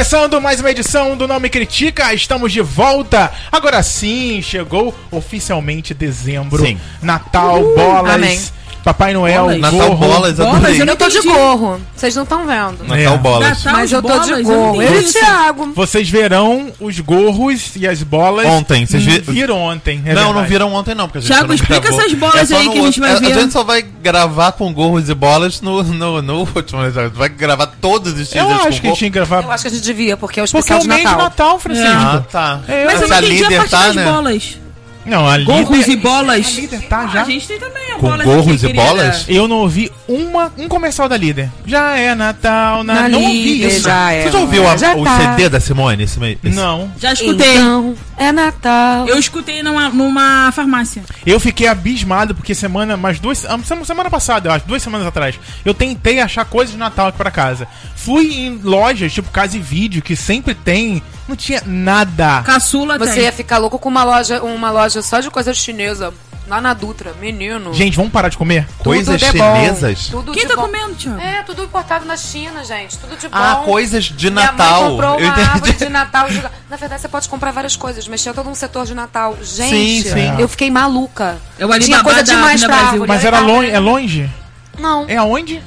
começando mais uma edição do Não Me Critica, estamos de volta. Agora sim, chegou oficialmente dezembro. Sim. Natal, bolas, amém. Papai Noel, Bolas. Natal gorro. bolas, Bolas, adorei. eu não tô de gorro. Vocês não estão vendo. Natal É. bolas. Natal, Mas eu tô bolas, de eu gorro. não Eu e o. Thiago. Vocês verão os gorros e as bolas. Ontem, vocês vi- viram ontem. é não, não verdade. viram ontem não, porque a gente Thiago, não explica gravou. essas bolas só aí no que a gente vai ver. A gente só vai gravar com gorros e bolas no, no, no último, né? Vai gravar todos os Eu teasers acho com que a gente tinha que gravar. Eu acho que a gente devia, porque é o Porque é especial o de mês de Natal. Natal, Francisco. Ah, tá. É, Mas eu não entendi a parte tá, das né? bolas. Não, a Gorros líder, e bolas. A líder tá A já. gente tem também a Com bola gorros aqui, e querida. bolas? Eu não ouvi uma, um comercial da líder. Já é Natal, na... Na não ouvi isso. já é. Você já ouviu a- Já o tá. CD da Simone? Esse, mês? Esse- Não. Já escutei. Então, é Natal. Eu escutei numa, numa farmácia. Eu fiquei abismado porque semana, mais duas, ah, semana, semana passada, eu acho, duas semanas atrás, eu tentei achar coisas de Natal aqui pra casa. Fui em lojas, tipo Casa e Vídeo, que sempre tem, não tinha nada. Caçula Você tem. ia ficar louco com uma loja, uma loja só de coisa chinesa. Lá na Dutra, menino. Gente, vamos parar de comer? Tudo Coisas de bom. chinesas? Tudo Quem de tá bom. comendo, Thiago? É, tudo importado na China, gente. Tudo de bom. Ah, coisas de Minha Natal. mãe comprou Eu uma árvore entendi. de Natal. Na verdade, você pode comprar várias coisas, mas tinha todo um setor de Natal. Gente, Sim, sim. eu fiquei maluca. É o Alibaba tinha coisa demais pra árvore. Mas Eu era longe, é longe? Não, É aonde?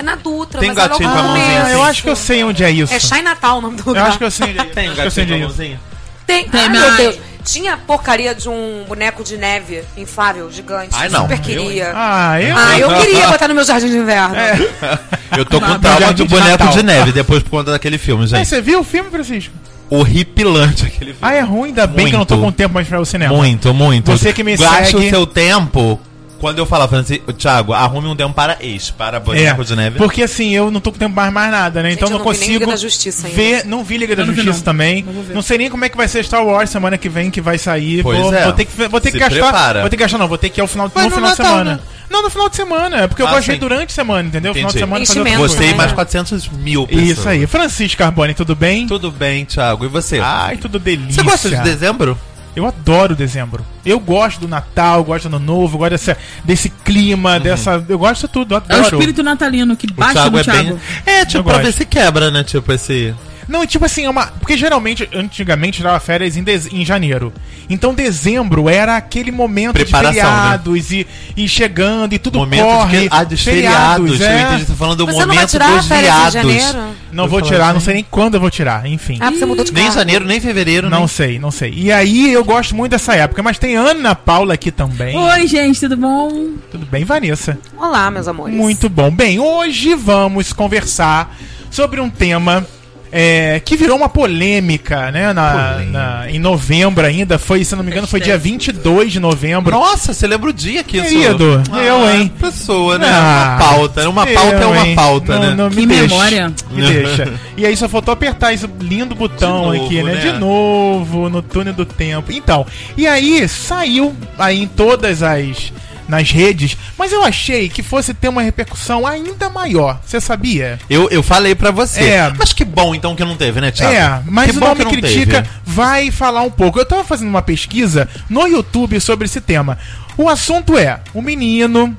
É na Dutra. Tem mas é gatinho logo com a mãozinha assim. eu acho que eu sei onde é isso. É Shine Natal o nome do Eu lugar. acho que eu sei onde é isso. Tem eu onde é isso. gatinho Tem, Tem, Ai, mas- meu Deus. Tinha porcaria de um boneco de neve inflável, gigante. Ai, não. Super Eu, queria. Ah, eu... Ah, eu queria botar no meu jardim de inverno. Eu tô com Não, trauma do de boneco Natal. de neve depois por conta daquele filme, gente. você viu o filme, Francisco? Horripilante aquele filme. Ah, é ruim, ainda bem que eu não tô Muito. com tempo mais pra ir ao cinema. Muito, muito. Você que me Gaste segue- o seu tempo. Quando eu falando assim, Thiago, arrume um tempo para ex, para boneco de neve. Porque assim, eu não tô com tempo mais mais nada, né? Gente, então eu não, não vi nem consigo Liga da Justiça ainda. ver, não vi Liga da não vi, Justiça não. também. Não sei nem como é que vai ser Star Wars semana que vem que vai sair. Pois vou, é. vou ter que vou ter que gastar, prepara. vou ter que gastar não, vou ter que ir ao final, Vai no no final de Natal, semana. né? Não, no final de semana, é porque eu Ah, gosto de ir sim. durante a semana, entendeu? Final de Entendi. semana fazer Você e mais né? 400 mil pessoas. Isso aí. Francisco Carbone, tudo bem? Tudo bem, Thiago. E você? Ai, tudo delícia. você gosta de dezembro? Eu adoro dezembro. Eu gosto do Natal, gosto do Ano Novo, gosto dessa, desse clima, dessa. Eu gosto de tudo, eu É o adoro. espírito natalino que O bate Thiago no é Thiago. bem. É, tipo, Eu pra ver se quebra, né? Tipo, esse. Não, e tipo assim, é uma. Porque geralmente, antigamente, dava férias em, dez- em janeiro. Então dezembro era aquele momento Preparação, de né? feriados e, e chegando e tudo momento corre. de. Ah, dos feriados. é. Eu. Você tá falando do Você não vai momento tirar dos em janeiro? Não vou falo tirar, assim. não sei nem quando eu vou tirar, enfim. Ah, você mudou de Nem carro. janeiro, nem fevereiro, não nem. sei, não sei. E aí eu gosto muito dessa época, mas tem Ana Paula aqui também. Oi, gente, tudo bom? Tudo bem, Vanessa? Olá, meus amores. Muito bom. Bem, hoje vamos conversar sobre um tema é, que virou uma polêmica, né? Na, Polêmica. na- em novembro ainda. Foi, se não me engano, foi dia 22 de novembro. Nossa, você lembra o dia que isso. Querido, eu, hein? Pessoa, né? Ah, uma pauta. Uma pauta é eu, uma hein? pauta, Não, né? não, me Que deixa, memória. Me deixa. E aí só faltou apertar esse lindo botão novo, aqui, né? né? De novo, no túnel do tempo. Então, e aí saiu aí em todas as nas redes, mas eu achei que fosse ter uma repercussão ainda maior. Você sabia? Eu, eu falei pra você. É. Mas que bom então que não teve, né, Thiago? É, mas que o Nome Critica teve. vai falar um pouco. Eu tava fazendo uma pesquisa no YouTube sobre esse tema. O assunto é: o menino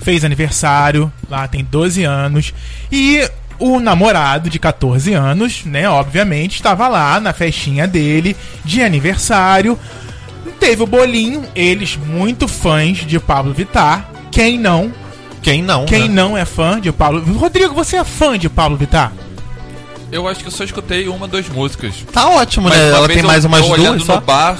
fez aniversário, lá tem 12 anos, e o namorado de 14 anos, né, obviamente, estava lá na festinha dele de aniversário. Teve o bolinho, eles muito fãs de Pablo Vittar. Quem não? Quem não? Quem né? não é fã de Pablo Rodrigo, você é fã de Pablo Vittar? Eu acho que eu só escutei uma, duas músicas. Tá ótimo, Mas né? Ela tem eu mais umas olhando duas só. no bar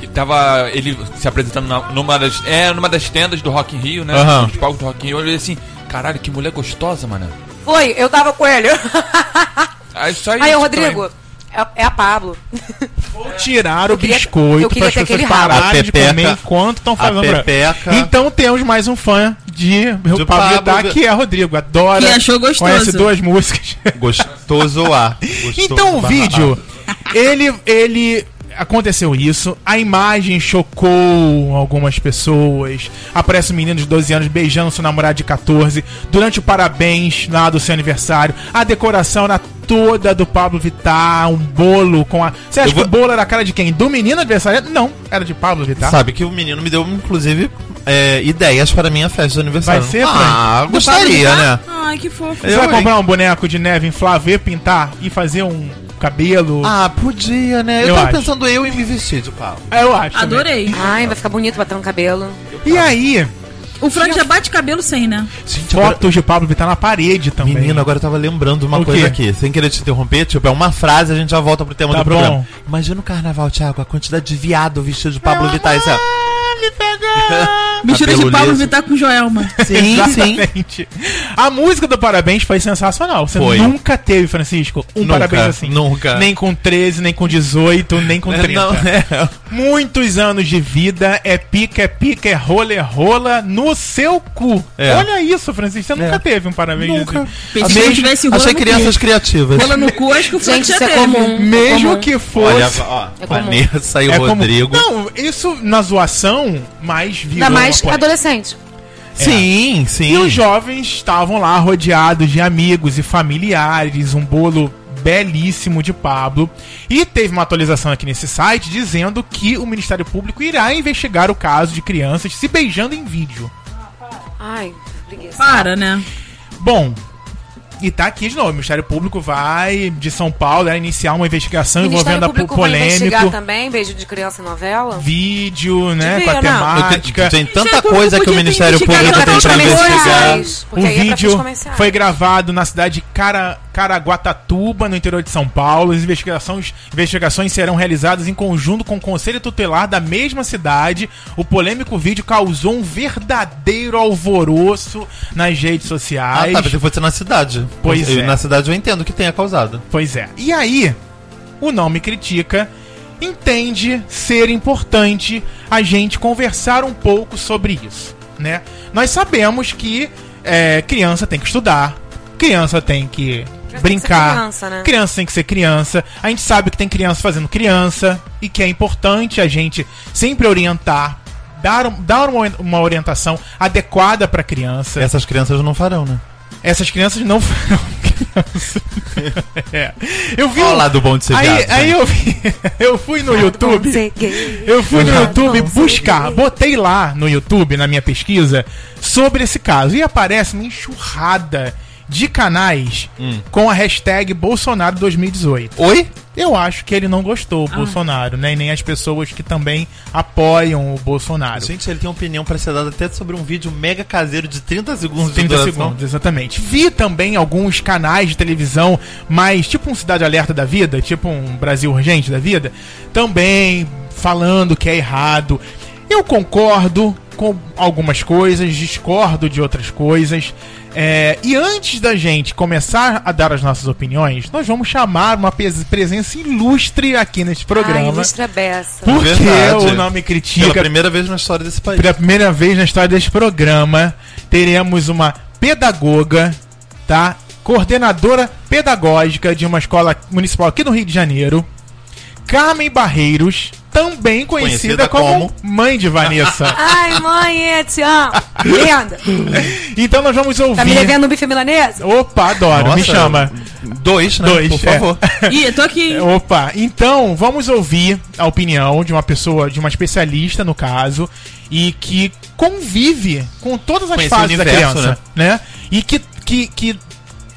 e tava ele se apresentando na- numa das é numa das tendas do Rock in Rio, né? Aham. Dos palcos do Rock in Rio. Eu olhei assim, caralho, que mulher gostosa, mano. Foi, eu tava com ele. Aí só Aí, ô, Rodrigo, é, é a Pablo. Vou tirar o queria- biscoito para as pessoas aquele rabo. pararem A de pepeca- comer enquanto estão fazendo pepeca. Então temos mais um fã de, Pablo Pablo Vittar, Vi- que é Rodrigo. Adora. Que achou gostoso. Conhece duas músicas. Gostoso A. Gostoso então o vídeo, ele, ele aconteceu isso, a imagem chocou algumas pessoas. Aparece um menino de 12 anos beijando seu namorado de 14 durante o parabéns lá do seu aniversário. A decoração era toda do Pablo Vittar, um bolo com a. Você acha vou- que o bolo era a cara de quem? Do menino aniversário? Não, era de Pablo. Vittar. Sabe que o menino me deu, inclusive, é, ideias para minha festa de aniversário. Vai ser, Ah, gostaria, Pablo né? Ai, que fofo. Você vai comprar um boneco de neve inflável, pintar e fazer um cabelo? Ah, podia, né? Eu, Eu tava acho. pensando eu em me vestir de Paulo. É, eu acho. também. Adorei. Ai, vai ficar bonito bater no cabelo. E aí, O Frank já bate cabelo sem, né? Gente, agora- fotos de Pablo Vittar na parede também. Menino, agora eu tava lembrando de uma O coisa quê? aqui, sem querer te interromper, tipo, é uma frase, a gente já volta pro tema Tá do programa. bom. Imagina o carnaval, Thiago, a quantidade de viado vestido de Pablo Vittar, isso é... Vestido de Pablo. Vittar com Joelma. Sim, sim. Exatamente. A música do Parabéns foi sensacional. Você Foi. nunca teve, Francisco, um Nunca, parabéns assim. nunca. Nem com 13, nem com 18, nem com 30. Não, é. Muitos anos de vida, é pica, é pica, é rola, é rola no seu cu. É. Olha isso, Francisco. Você nunca É. teve um parabéns Nunca. assim. Pensei que Mesmo- tivesse rola Achei crianças criativas. Rola no cu, acho que o Frank Gente, já isso é teve. comum. Mesmo comum. que fosse. Olha, ó, É. Vanessa e é o como- Rodrigo. Não, isso na zoação, mas virou Ainda mais adolescente. Sim, sim. E os jovens estavam lá rodeados de amigos e familiares, um bolo belíssimo de Pablo. E teve uma atualização aqui nesse site dizendo que o Ministério Público irá investigar o caso de crianças se beijando em vídeo. Ai, preguiça. Para, né? Bom, e tá aqui de novo, o Ministério Público vai de São Paulo irá iniciar uma investigação O envolvendo a po- Público vai também beijo de criança em novela? vídeo, né, Devia, com a não. temática. Tem tanta coisa que o Ministério Público tem outras investigar. O é fins vídeo foi gravado na cidade de Cara, Caraguatatuba, no interior de São Paulo. As investigações, investigações serão realizadas em conjunto com o Conselho Tutelar da mesma cidade. O polêmico vídeo causou um verdadeiro alvoroço nas redes Ah, sociais. tá, porque foi na cidade. Pois Eu- é. Na cidade eu entendo que tenha causado. Pois é. E aí, o Não Me Critica entende ser importante a gente conversar um pouco sobre isso, né? Nós sabemos que é, criança tem que estudar, criança tem que tem que brincar, ser criança, né? criança tem que ser criança. A gente sabe que tem criança fazendo criança e que é importante a gente sempre orientar, dar, dar uma, uma orientação adequada para criança. Essas crianças não farão, né? Essas crianças não foram crianças. é. Eu vi. Olha um- lá do bom de ser Aí, viado, aí gente. eu vi, eu fui no YouTube, eu fui no YouTube buscar, botei lá no YouTube, na minha pesquisa, sobre esse caso. E aparece uma enxurrada de canais Hum. com a hashtag Bolsonaro 2018. Oi? Eu acho que ele não gostou, Ah. o Bolsonaro, né? E nem as pessoas que também apoiam o Bolsonaro. Gente, ele tem opinião pra ser dada até sobre um vídeo mega caseiro de 30 segundos de 30 duração. segundos, exatamente. Vi também alguns canais de televisão mais tipo um Cidade Alerta da vida, tipo um Brasil Urgente da vida, também falando que é errado. Eu concordo com algumas coisas, discordo de outras coisas. É, e antes da gente começar a dar as nossas opiniões, nós vamos chamar uma presença ilustre aqui neste programa. ilustra beça. porque Verdade. o nome Pela critica primeira vez na história desse país. pela primeira vez na história deste programa, teremos uma pedagoga, tá? Coordenadora pedagógica de uma escola municipal aqui no Rio de Janeiro, Carmen Barreiros, também conhecida, Conhecida como, mãe de Vanessa. Ai, mãe, eu te amo. Linda. então nós vamos ouvir. Tá me devendo um bife milanesa? Opa, adoro, me Nossa, chama. Dois, né? Dois, Por é. favor. Ih, tô aqui. Opa, então vamos ouvir a opinião de uma pessoa, de uma especialista no caso, e que convive com todas as Conhece fases da universo, criança, né? E que, que, que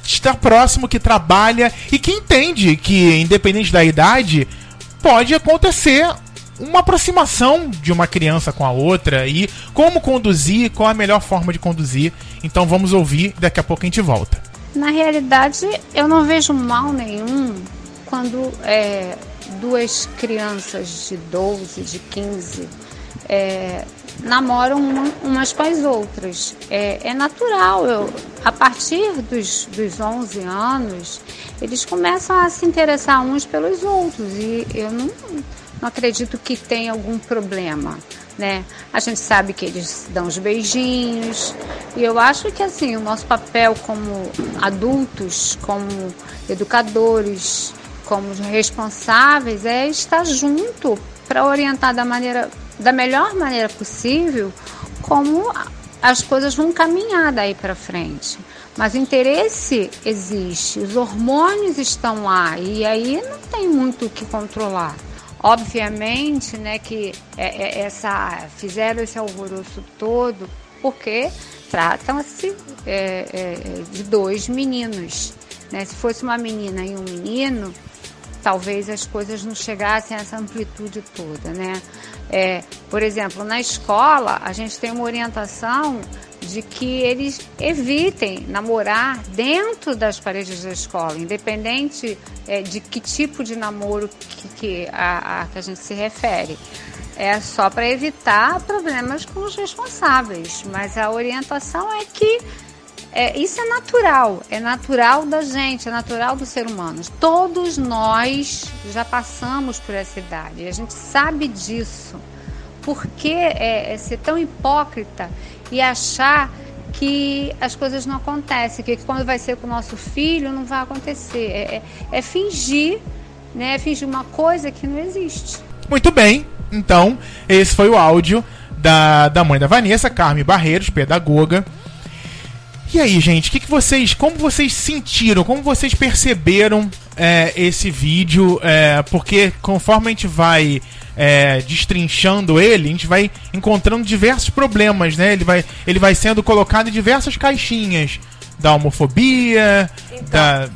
está próximo, que trabalha e que entende que, independente da idade, pode acontecer uma aproximação de uma criança com a outra e como conduzir, qual a melhor forma de conduzir. Então vamos ouvir, daqui a pouco a gente volta. Na realidade, eu não vejo mal nenhum quando é, duas crianças de 12, de 15 é, namoram uma- umas com as outras. É, é natural. Eu, a partir dos, dos 11 anos, eles começam a se interessar uns pelos outros. E eu não, não acredito que tenha algum problema. Né? A gente sabe que eles dão os beijinhos e eu acho que assim o nosso papel como adultos, como educadores, como responsáveis é estar junto para orientar da maneira da melhor maneira possível como as coisas vão caminhar daí para frente. Mas o interesse existe, os hormônios estão lá e aí não tem muito o que controlar. Obviamente, né, que é, é, essa, fizeram esse alvoroço todo porque tratam-se é, é, de dois meninos. Né? Se fosse uma menina e um menino, talvez as coisas não chegassem a essa amplitude toda, né? É, por exemplo, na escola a gente tem uma orientação de que eles evitem namorar dentro das paredes da escola, independente é, de que tipo de namoro que, que, a, a que a gente se refere. É só para evitar problemas com os responsáveis, mas a orientação é que é, isso é natural, é natural da gente, é natural do ser humano. Todos nós já passamos por essa idade, a gente sabe disso. Por que é, é ser tão hipócrita e achar que as coisas não acontecem, que quando vai ser com o nosso filho não vai acontecer? É, é, é fingir, né? É fingir uma coisa que não existe. Muito bem, então, esse foi o áudio da, da mãe da Vanessa, Carme Barreiros, pedagoga. E aí, gente, que, que vocês. Como vocês sentiram? Como vocês perceberam é, esse vídeo? É, porque conforme a gente vai é, destrinchando ele, a gente vai encontrando diversos problemas, né? Ele vai, ele vai sendo colocado em diversas caixinhas da homofobia, Então, da.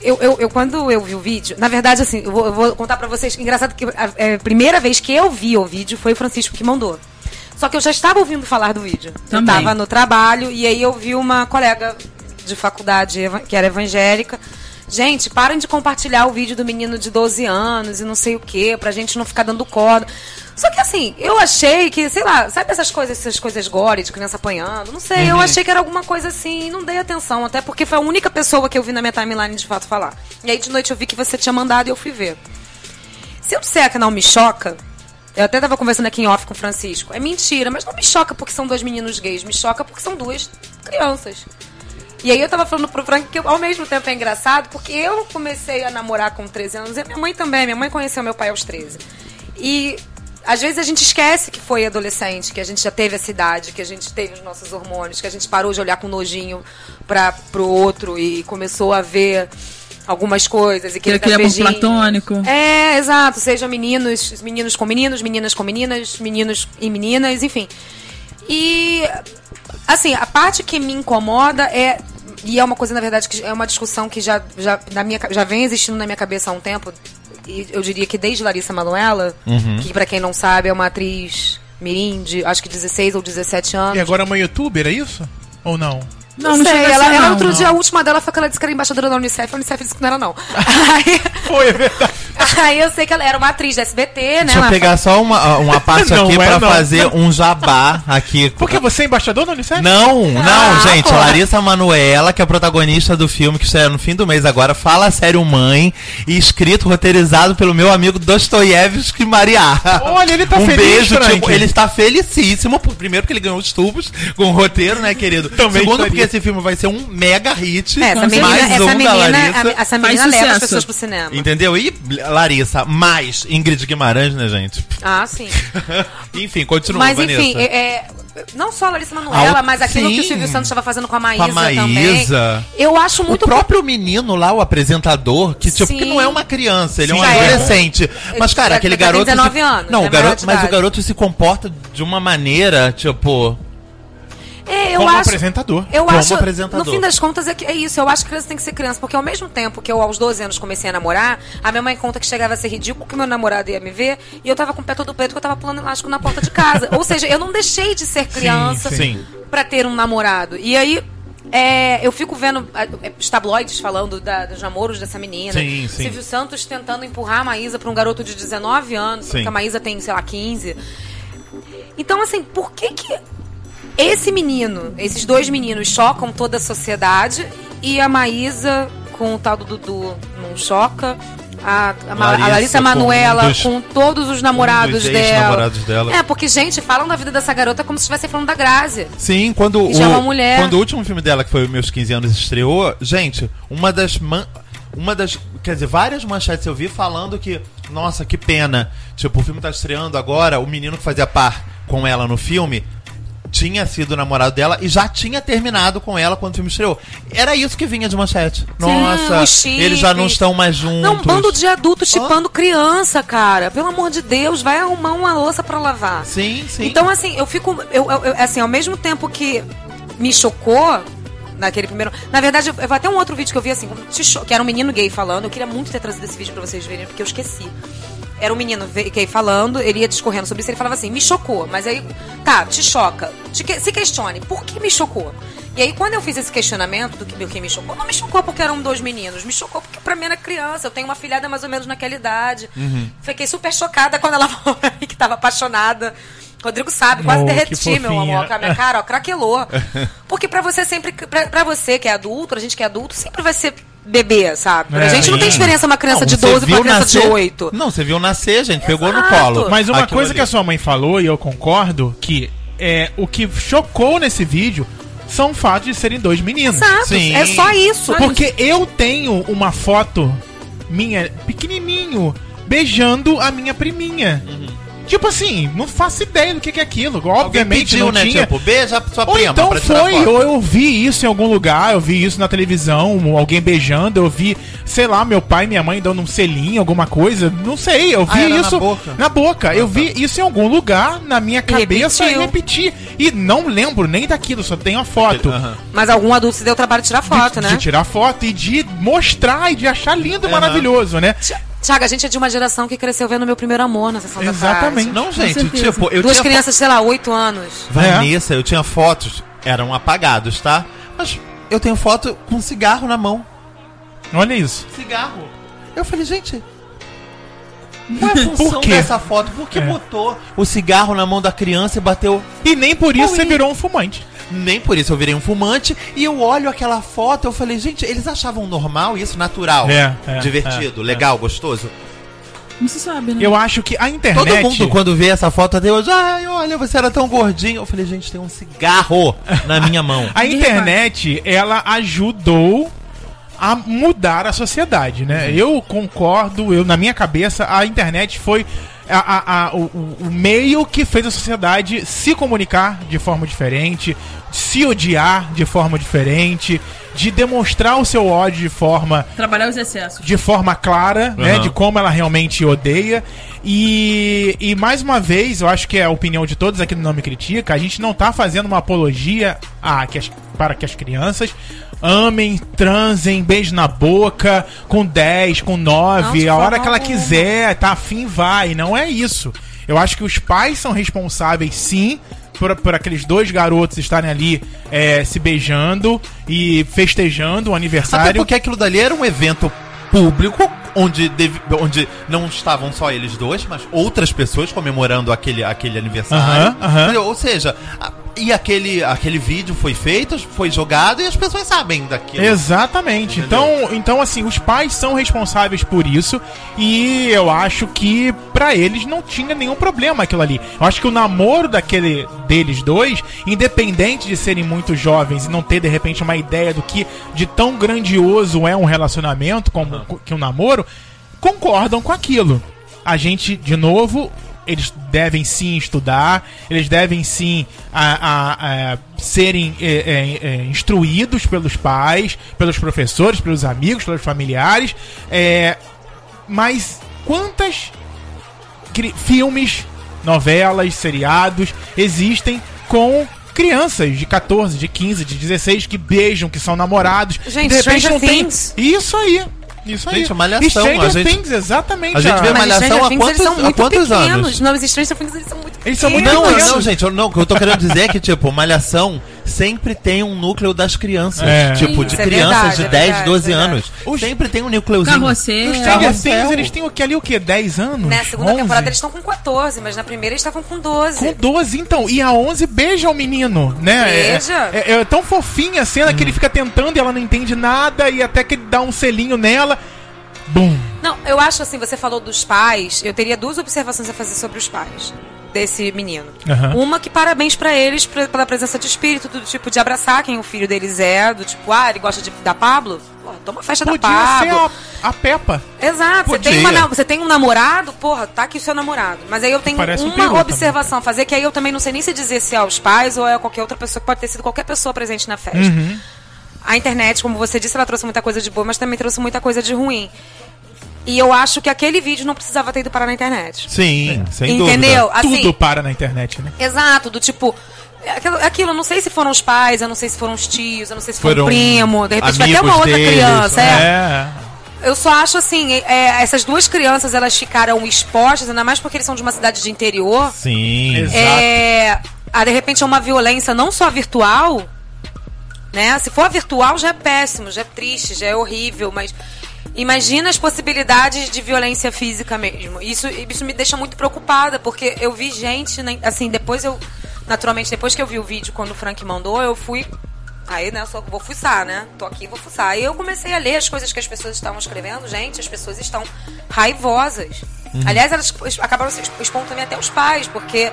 Eu, eu, eu, quando eu vi o vídeo, na verdade, assim, eu vou, eu vou contar pra vocês. Engraçado que a, é, primeira vez que eu vi o vídeo foi o Francisco que mandou. Só que eu já estava ouvindo falar do vídeo. Também. Eu estava no trabalho e aí eu vi uma colega de faculdade que era evangélica. Gente, parem de compartilhar o vídeo do menino de 12 anos e não sei o quê, pra gente não ficar dando corda. Só que assim, eu achei que, sei lá, sabe essas coisas, essas coisas gore de criança apanhando? Não sei, eu achei que era alguma coisa assim, não dei atenção, até porque foi a única pessoa que eu vi na minha timeline de fato falar. E aí de noite eu vi que você tinha mandado e eu fui ver. Se eu disser que não me choca, eu até tava conversando aqui em off com o Francisco. É mentira, mas não me choca porque são dois meninos gays, me choca porque são duas crianças. E aí eu tava falando pro Frank que eu, ao mesmo tempo é engraçado, porque eu comecei a namorar com 13 anos, e a minha mãe também, minha mãe conheceu meu pai aos 13. E às vezes a gente esquece que foi adolescente, que a gente já teve essa idade, que a gente teve os nossos hormônios, que a gente parou de olhar com nojinho para pro outro e começou a ver algumas coisas e Que ele queria amor platônico. É, exato. Seja meninos, meninos com meninos, meninas com meninas, meninos e meninas, enfim. E, assim, a parte que me incomoda é. E é uma coisa, na verdade, que é uma discussão que já, já, na minha, já vem existindo na minha cabeça há um tempo. E eu diria que desde Larissa Manoela, que pra quem não sabe é uma atriz mirim de acho que 16 ou 17 anos. E agora é uma youtuber, é isso? Ou não? Não, Não, não sei, a ela, ela não. outro dia, a última dela foi que ela disse que era embaixadora da Unicef, a Unicef disse que não era não. Aí, Foi, é verdade. aí eu sei que ela era uma atriz da SBT, né? Deixa eu pegar só uma, uma parte Não aqui é, pra não. fazer um jabá aqui. Porque você é embaixador da Unicef? Não, não, Ah, gente. pô. Larissa Manuela, que é a protagonista do filme que estreia no fim do mês agora, Fala Sério Mãe, e escrito, roteirizado pelo meu amigo Dostoiévski Mariá. Olha, ele tá um feliz, beijo, tipo, ele está felicíssimo. por- Primeiro porque ele ganhou os tubos com o roteiro, né, querido? Também Segundo estaria. porque esse filme vai ser um mega hit. É, essa menina, mais essa um da menina, Larissa. a- essa menina leva as pessoas pro cinema. Entendeu? E Larissa, mais Ingrid Guimarães, né, gente? Ah, sim. Enfim, continua, Mas Vanessa. enfim, é, é, não só a Larissa Manoela, o- mas aquilo que o sim. Silvio Santos estava fazendo com a Maísa, Com a Maísa. também. Eu acho O muito próprio menino lá, o apresentador, que tipo, Sim. que não é uma criança, ele é um Sim, é. adolescente. Mas, cara, aquele garoto. 19 se- anos, Não, né, o garoto, mas o garoto se comporta de uma maneira, tipo. É, eu Como acho, apresentador. Eu Como acho, apresentador. no fim das contas, é, que- é isso. Eu acho que criança tem que ser criança. Porque ao mesmo tempo que eu, aos 12 anos, comecei a namorar, a minha mãe conta que chegava a ser ridículo que meu namorado ia me ver e eu tava com o pé todo preto que eu tava pulando elástico na porta de casa. Ou seja, eu não deixei de ser criança sim. pra ter um namorado. E aí. é, eu fico vendo ah, é, os tabloides falando da- dos namoros dessa menina. Sim, sim. Silvio Santos tentando empurrar a Maísa pra um garoto de 19 anos, Sim. porque a Maísa tem, sei lá, 15. Então, assim, por que que esse menino, esses dois meninos chocam toda a sociedade e a Maísa com o tal do Dudu não choca? A, a, Ma- a Larissa Larissa com dos- com todos os namorados um dos dela. ex-namorados dela. É, porque, gente, falam da vida dessa garota como se estivessem falando da Grazi. Sim, quando E já é uma o, mulher. quando o último filme dela, que foi meus 15 anos, estreou, gente, uma das. Man, uma das. Quer dizer, várias manchetes eu vi falando que, nossa, que pena. Tipo, o filme tá estreando agora, o menino que fazia par com ela no filme tinha sido namorado dela e já tinha terminado com ela quando o filme estreou. Era isso que vinha de manchete. Nossa, chip. eles já não estão mais juntos. Não, um bando de adultos chipando criança, cara. Pelo amor de Deus, vai arrumar uma louça pra lavar. Sim, sim. Então, assim, eu fico. Eu, eu- assim, ao mesmo tempo que me chocou naquele primeiro. Na verdade, eu, eu- até um outro vídeo que eu vi assim, que era um menino gay falando. Eu queria muito ter trazido esse vídeo pra vocês verem, porque eu esqueci. Era um menino gay falando, ele ia discorrendo sobre isso, ele falava assim, me chocou, mas aí, tá, te choca. Te que- se questione, por que me chocou? E aí, quando eu fiz esse questionamento do que, do que me chocou, não me chocou porque eram dois meninos, me chocou porque pra mim era criança. Eu tenho uma filhada mais ou menos naquela idade. Fiquei super chocada quando ela falou pra mim que tava apaixonada. Rodrigo sabe, quase Oh, derreti, meu amor. Com a minha cara, ó, craquelou. Porque pra você sempre. Pra, pra você que é adulto, a gente que é adulto, sempre vai ser bebê, sabe? Pra É, gente não tem diferença uma criança Não, de você 12 pra uma criança de nascer- 8. Não, você viu nascer, gente. Pegou no Exato. colo. Mas uma Aquilo coisa ali. que a sua mãe falou, e eu concordo, que é o que chocou nesse vídeo são o fato de serem dois meninos. Exato. Sim. É só isso. Porque eu tenho uma foto minha, pequenininho, beijando a minha priminha. Tipo assim, não faço ideia do que que é aquilo. Obviamente pediu, não né? tinha. Tipo, beija sua Ou prima então foi, ou eu vi isso em algum lugar, eu vi isso na televisão, alguém beijando, eu vi, sei lá, meu pai e minha mãe dando um selinho, alguma coisa, não sei, eu vi Ah, era na isso boca? na boca. eu vi isso em algum lugar na minha cabeça e repetiu. repeti. E não lembro nem daquilo, só tenho a foto. Aham. Mas algum adulto se deu o trabalho de tirar foto, de, né? de tirar foto e de mostrar e de achar lindo e Aham. maravilhoso, né? Tiago, a gente é de uma geração que cresceu vendo meu primeiro amor na sessão Exatamente. da tarde. Não, gente, tipo, eu Duas tinha crianças, sei lá, 8 anos. Vanessa, eu tinha fotos, eram apagados, tá? Mas eu tenho foto com cigarro na mão. Olha isso. Cigarro. Eu falei, gente. Qual é a função dessa foto? Por que É. botou o cigarro na mão da criança e bateu? E nem por isso Ui. você virou um fumante. Nem por isso eu virei um fumante. E eu olho aquela foto, eu falei, gente, eles achavam normal isso, natural, É, é, divertido, é, legal, gostoso. Não se sabe, né? Eu acho que a internet. Todo mundo, quando vê essa foto até hoje, ai, olha, você era tão gordinho. Eu falei, gente, tem um cigarro na minha mão. A internet, ela ajudou a mudar a sociedade, né? Uhum. Eu concordo, eu na minha cabeça, a internet foi a- a- a- o, o- meio que fez a sociedade se comunicar de forma diferente, se odiar de forma diferente, de demonstrar o seu ódio de forma Trabalhar os excessos. de forma clara, né? Uhum. De como ela realmente odeia. E, e mais uma vez, eu acho que é a opinião de todos aqui no Não Me Critica, a gente não tá fazendo uma apologia a, que as- para que as crianças amem, transem, beijem na boca, com 10, com 9, Não, de a hora que ela quiser, tá afim, vai. Não é isso. Eu acho que os pais são responsáveis, sim, por, por aqueles dois garotos estarem ali é, se beijando e festejando o Até aniversário. porque aquilo dali era um evento público, onde, deve- onde não estavam só eles dois, mas outras pessoas comemorando aquele, aquele aniversário. Aham, aham. Entendeu? Ou seja, a- e aquele, aquele vídeo foi feito, foi jogado e as pessoas sabem daquilo. Exatamente. Entendeu? Então, então, assim, os pais são responsáveis por isso e eu acho que pra eles não tinha nenhum problema aquilo ali. Eu acho que o namoro daquele deles dois, independente de serem muito jovens e não ter de repente uma ideia do que de tão grandioso é um relacionamento como que um namoro, concordam com aquilo. A gente, de novo, eles devem sim estudar, eles devem sim a, a- a serem é, é, é, instruídos pelos pais, pelos professores, pelos amigos, pelos familiares. é, mas quantas filmes, novelas, seriados existem com crianças de 14, de 15, de 16 que beijam, que são namorados. Gente, de repente não tem. Isso aí. Isso aí. Gente, Malhação, Stranger a gente- Things, exatamente. a gente vê Malhação há Things, eles quantos- são há muito quantos pequenos. anos? Não, os Stranger Things eles são muito Eles são muito pequenos. Não, pequenos. não, gente, eu, não, o que eu tô querendo dizer é que, tipo, Malhação sempre tem um núcleo das crianças. É. Tipo, Sim, de é crianças verdade, de é 10, verdade, 12 é anos. Os- Sempre tem um núcleozinho. Carroceiro. Os É, Stranger. Things, eles têm o que ali, o que? 10 anos? Na segunda 11? temporada eles estão com 14, mas na primeira eles estavam com 12. Com 12, então. E a 11 beija o menino, né? Beija. É, é- é tão fofinha a cena que ele fica tentando e ela não entende nada e até que ele dá um selinho nela. Bum. Não, eu acho assim, você falou dos pais, eu teria duas observações a fazer sobre os pais desse menino. Aham. Uma que parabéns pra eles pra- pela presença de espírito, do tipo de abraçar quem o filho deles é, do tipo, ah, ele gosta de, da Pablo? Pô, toma festa Podia da Pablo. ser a- a Peppa. Exato. Você tem, uma você tem um namorado, porra, tá aqui o seu namorado. Mas aí eu tenho Parece um uma peru observação a fazer, que aí eu também não sei nem se dizer se é aos pais ou é qualquer outra pessoa, que pode ter sido qualquer pessoa presente na festa. Uhum. A internet, como você disse, ela trouxe muita coisa de boa, mas também trouxe muita coisa de ruim. E eu acho que aquele vídeo não precisava ter ido parar na internet. Sim, sem Entendeu? dúvida. Assim, Tudo para na internet, né? Exato, do tipo. é Aquilo, é aquilo, eu não sei se foram os pais, eu não sei se foram os tios, eu não sei se foi Foram o primo, de repente vai até uma outra deles, criança. é. É. Eu só acho assim, é, essas duas crianças elas ficaram expostas, ainda mais porque eles são de uma cidade de interior. Sim. Exato. É, ah, de repente é uma violência não só virtual, né? Se for virtual já é péssimo, já é triste, já é horrível, mas imagina as possibilidades de violência física mesmo. Isso, isso me deixa muito preocupada, porque eu vi gente, né, assim, depois eu, naturalmente, depois que eu vi o vídeo, quando o Frank mandou, eu fui Aí, né, só vou fuçar, né? Tô aqui, vou fuçar. Aí eu comecei a ler as coisas que as pessoas estavam escrevendo. Gente, as pessoas estão raivosas. Aliás, elas acabaram expondo também até os pais, porque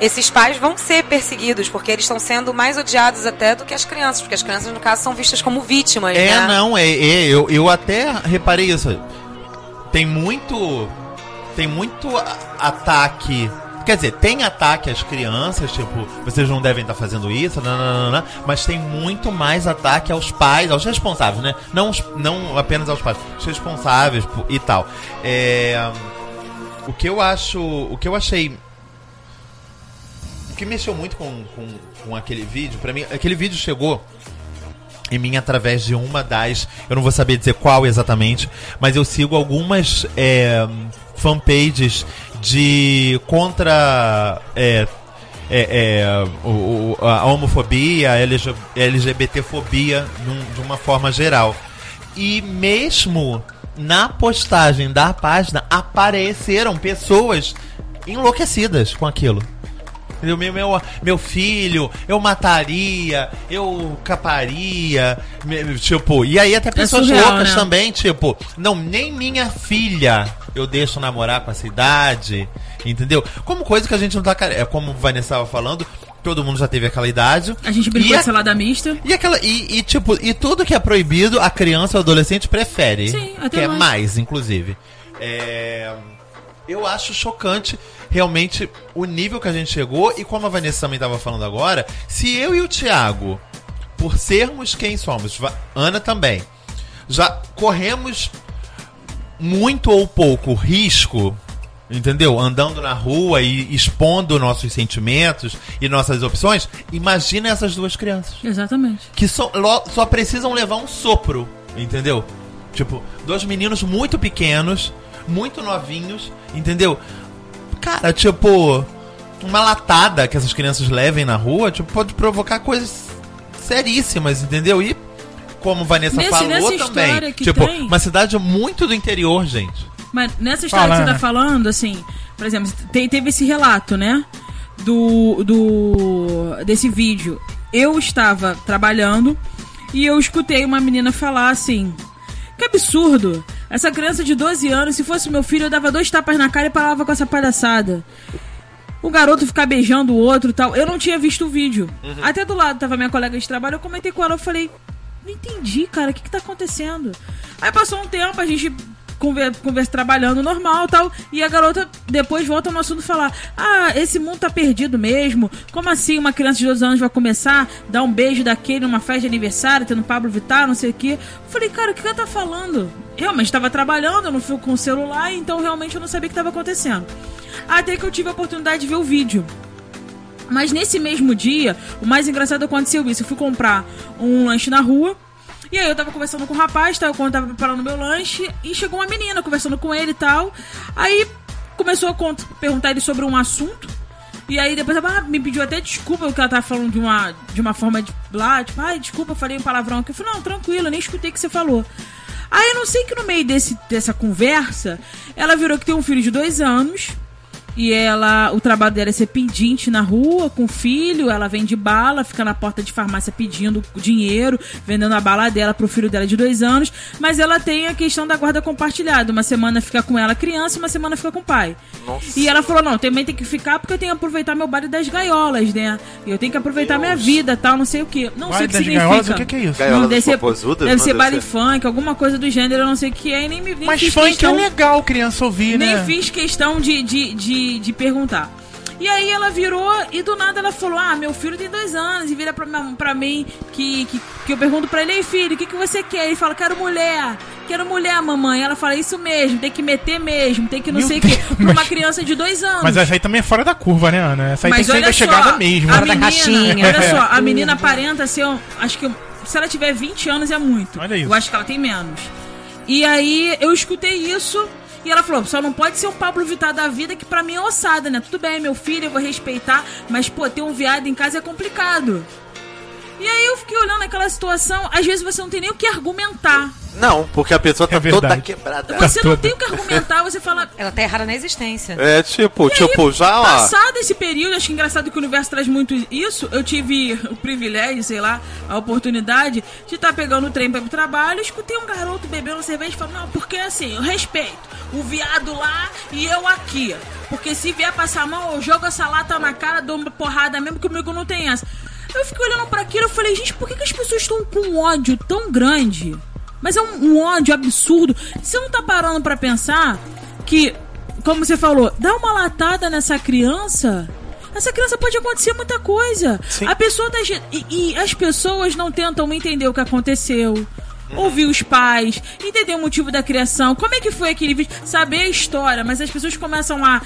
esses pais vão ser perseguidos, porque eles estão sendo mais odiados até do que as crianças, porque as crianças, no caso, são vistas como vítimas, É, né? não, é, é, eu, eu até reparei isso. Tem muito. Tem muito ataque. Quer dizer, tem ataque às crianças, tipo, vocês não devem estar fazendo isso, não, mas tem muito mais ataque aos pais, aos responsáveis, né? Não, não apenas aos pais, os responsáveis po- e tal. É, o que eu acho. O que eu achei o que mexeu muito com, com, com aquele vídeo, pra mim, aquele vídeo chegou em mim através de uma das. Eu não vou saber dizer qual exatamente, mas eu sigo algumas é, fanpages de contra. É, é, é, o- a homofobia, a LG, LGBTfobia num- de uma forma geral. E mesmo na postagem da página apareceram pessoas enlouquecidas com aquilo. Meu, meu, meu filho, eu mataria, eu caparia, tipo, e aí até pessoas surreal, loucas né? também, tipo, não, nem minha filha eu deixo namorar com essa idade, entendeu? Como coisa que a gente não tá, é como a Vanessa estava falando, todo mundo já teve aquela idade. A gente brincou e, a- salada mista. e aquela e, e, tipo, e tudo que é proibido, a criança ou adolescente prefere. Sim, até que é mais. mais, inclusive. É, eu acho chocante realmente o nível que a gente chegou e como a Vanessa também estava falando agora, se eu e o Thiago, por sermos quem somos, Ana também, já corremos muito ou pouco risco, entendeu? Andando na rua e expondo nossos sentimentos e nossas opções, imagina essas duas crianças Exatamente. que só, só precisam levar um sopro, entendeu? Tipo, dois meninos muito pequenos, muito novinhos, entendeu? Cara, tipo, uma latada que essas crianças levem na rua, tipo, pode provocar coisas seríssimas, entendeu? E como Vanessa Nesse- falou nessa também, tipo, tem- uma cidade muito do interior, gente. Mas nessa história Fala, que você tá falando, assim, por exemplo, te- teve esse relato, né? Do, do. desse vídeo. Eu estava trabalhando e eu escutei uma menina falar assim. Que absurdo! Essa criança de 12 anos, se fosse meu filho, eu dava dois tapas na cara e parava com essa palhaçada. O garoto ficar beijando o outro e tal. Eu não tinha visto o vídeo. Até do lado tava minha colega de trabalho, eu comentei com ela, eu falei, não entendi, cara, o que, que tá acontecendo? Aí passou um tempo, a gente conversa, conversa trabalhando normal tal, e a garota depois volta no assunto falar: Ah, esse mundo tá perdido mesmo. Como assim uma criança de 12 anos vai começar a dar um beijo daquele numa festa de aniversário, tendo Pablo Vittar, não sei o quê? Falei, cara, o que ela tá falando? Realmente estava trabalhando, eu não fui com o celular, então realmente eu não sabia o que estava acontecendo. Até que eu tive a oportunidade de ver o vídeo. Mas nesse mesmo dia, o mais engraçado aconteceu isso. Eu fui comprar um lanche na rua. E aí eu tava conversando com o rapaz, tava, quando eu tava preparando meu lanche, e chegou uma menina conversando com ele e tal. Aí começou a perguntar ele sobre um assunto. E aí depois ela ah, me pediu até desculpa porque ela tava falando de uma, de uma forma de lá, tipo, ai, desculpa, eu falei um palavrão aqui. Eu falei, não, tranquilo, eu nem escutei o que você falou. Aí eu não sei que no meio desse, dessa conversa, ela virou que tem um filho de dois anos E ela, o trabalho dela é ser pedinte na rua, com o filho, ela vende bala, fica na porta de farmácia pedindo dinheiro, vendendo a bala dela pro filho dela de dois anos, mas ela tem a questão da guarda compartilhada. Uma semana fica com ela criança, uma semana fica com o pai. Nossa. E ela falou, não, também tem que ficar porque eu tenho que aproveitar meu baile das gaiolas, né? E eu tenho que aproveitar minha vida, tal, não sei o que. Não sei Vai o que significa. gaiolas, o que, que é isso? Gaiola Não, deve ser, popozudas? deve Não ser deve baile ser. funk, alguma coisa do gênero, eu não sei o que é, e nem me nem Mas funk questão- é legal criança ouvir, nem né? fiz questão de, de, de, de perguntar. E aí ela virou e do nada ela falou: Ah, meu filho tem dois anos. E vira pra, pra mim que, que, que eu pergunto pra ele: Ei, filho, o que, que você quer? Ele fala: Quero mulher. Quero mulher, mamãe. Ela fala: Isso mesmo, tem que meter mesmo, tem que não Meu sei o. Deus, Pra uma criança de dois anos. Mas essa aí também é fora da curva, né, Ana? Essa aí Mas tem que ser investigada mesmo. a Fora da menina, caixinha. olha só, a menina aparenta ser, um- acho que se ela tiver 20 anos é muito. Olha isso. Eu acho que ela tem menos. E aí eu escutei isso e ela falou, só não pode ser um Pablo Vittar da vida que pra mim é ossada, né? Tudo bem, meu filho, eu vou respeitar, mas pô, ter um viado em casa é complicado. E aí eu fiquei olhando aquela situação, às vezes você não tem nem o que argumentar. Não, porque a pessoa tá É toda quebrada. Você não toda. tem o que argumentar, você fala, Ela tá errada na existência. É tipo, tipo, já ó. Passado esse período, acho que engraçado que o universo traz muito isso. Eu tive o privilégio, sei lá, a oportunidade de estar pegando o trem para o trabalho. Escutei um garoto bebendo cerveja e falando: Não, porque assim, eu respeito o viado lá e eu aqui. Porque se vier passar a mão, eu jogo essa lata na cara, dou uma porrada mesmo, que comigo não tem essa. Eu fiquei olhando para aquilo e falei: Gente, por que, que as pessoas estão com um ódio tão grande? Mas é um, um ódio absurdo. Você não tá parando pra pensar que, como você falou, dá uma latada nessa criança. Essa criança pode acontecer muita coisa. Sim. A pessoa tá. E, e as pessoas não tentam entender o que aconteceu. Ouvir os pais, entender o motivo da criação, como é que foi aquele vídeo, saber a história, mas as pessoas começam a.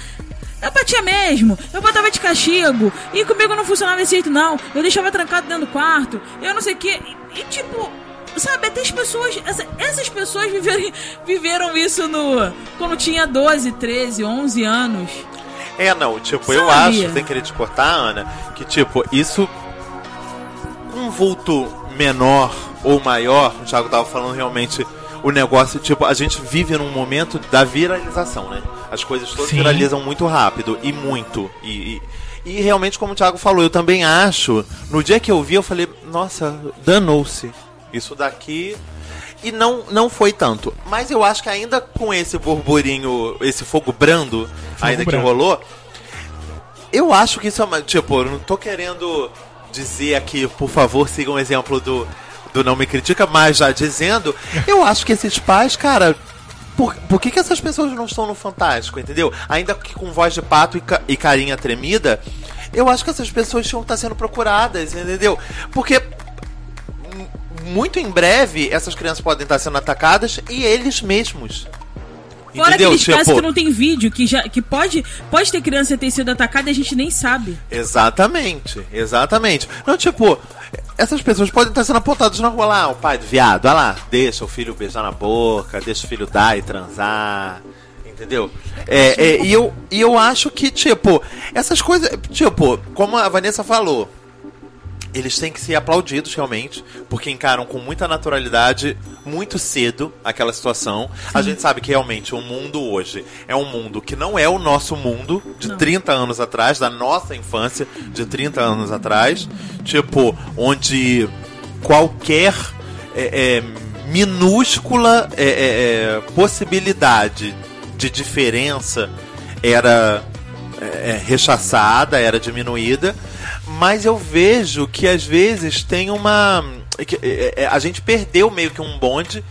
Eu batia mesmo, eu botava de castigo, e comigo não funcionava desse jeito, não. Eu deixava trancado dentro do quarto, eu não sei o quê. E, e, tipo, sabe, até as pessoas. essa- essas pessoas viveram, viveram isso no. Quando tinha 12, 13, 11 anos. É, não, tipo, eu Sabe? acho, sem querer te cortar, Ana, que tipo, isso. Um vulto menor ou maior, o Thiago tava falando realmente. O negócio, tipo, a gente vive num momento da viralização, né? As coisas todas Sim. viralizam muito rápido e muito. E, e, e realmente, como o Thiago falou, eu também acho. No dia que eu vi, eu falei, nossa, danou-se. Isso daqui e não, não foi tanto. Mas eu acho que ainda com esse burburinho, esse fogo brando, ainda brando. que rolou, eu acho que isso é uma. Tipo, eu não tô querendo dizer aqui, por favor, sigam o exemplo do, do Não Me Critica, mas já dizendo, eu acho que esses pais, cara. Por, por que, que essas pessoas não estão no Fantástico, entendeu? Ainda que com voz de pato e, ca- e carinha tremida, eu acho que essas pessoas tinham que estar sendo procuradas, entendeu? Porque muito em breve essas crianças podem estar sendo atacadas e eles mesmos. Fora Entendeu? aqueles casos Tipo, que não tem vídeo, que, já, que pode, pode ter criança ter sido atacada e a gente nem sabe. Exatamente, exatamente. Não, tipo, essas pessoas podem estar sendo apontadas na rua lá, o pai do viado, olha lá, deixa o filho beijar na boca, deixa o filho dar e transar. Entendeu? É, é, e, eu, e eu acho que, tipo, essas coisas. Tipo, como a Vanessa falou, eles têm que ser aplaudidos realmente, porque encaram com muita naturalidade, muito cedo, aquela situação. A gente sabe que realmente o mundo hoje é um mundo que não é o nosso mundo de Não. 30 anos atrás, da nossa infância de 30 anos atrás. Tipo, onde qualquer é, é, minúscula é, é, é, possibilidade de diferença era é, rechaçada, era diminuída, mas eu vejo que às vezes tem uma. é, é, a gente perdeu meio que um bonde.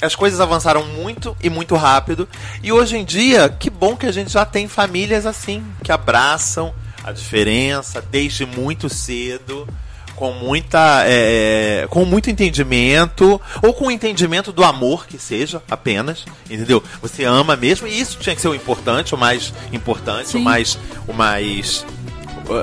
As coisas avançaram muito e muito rápido. E hoje em dia, que bom que a gente já tem famílias assim, que abraçam a diferença desde muito cedo, com muita. é, com muito entendimento, ou com o entendimento do amor que seja, apenas. Entendeu? Você ama mesmo, e isso tinha que ser o importante, o mais importante, Sim. o mais. o mais.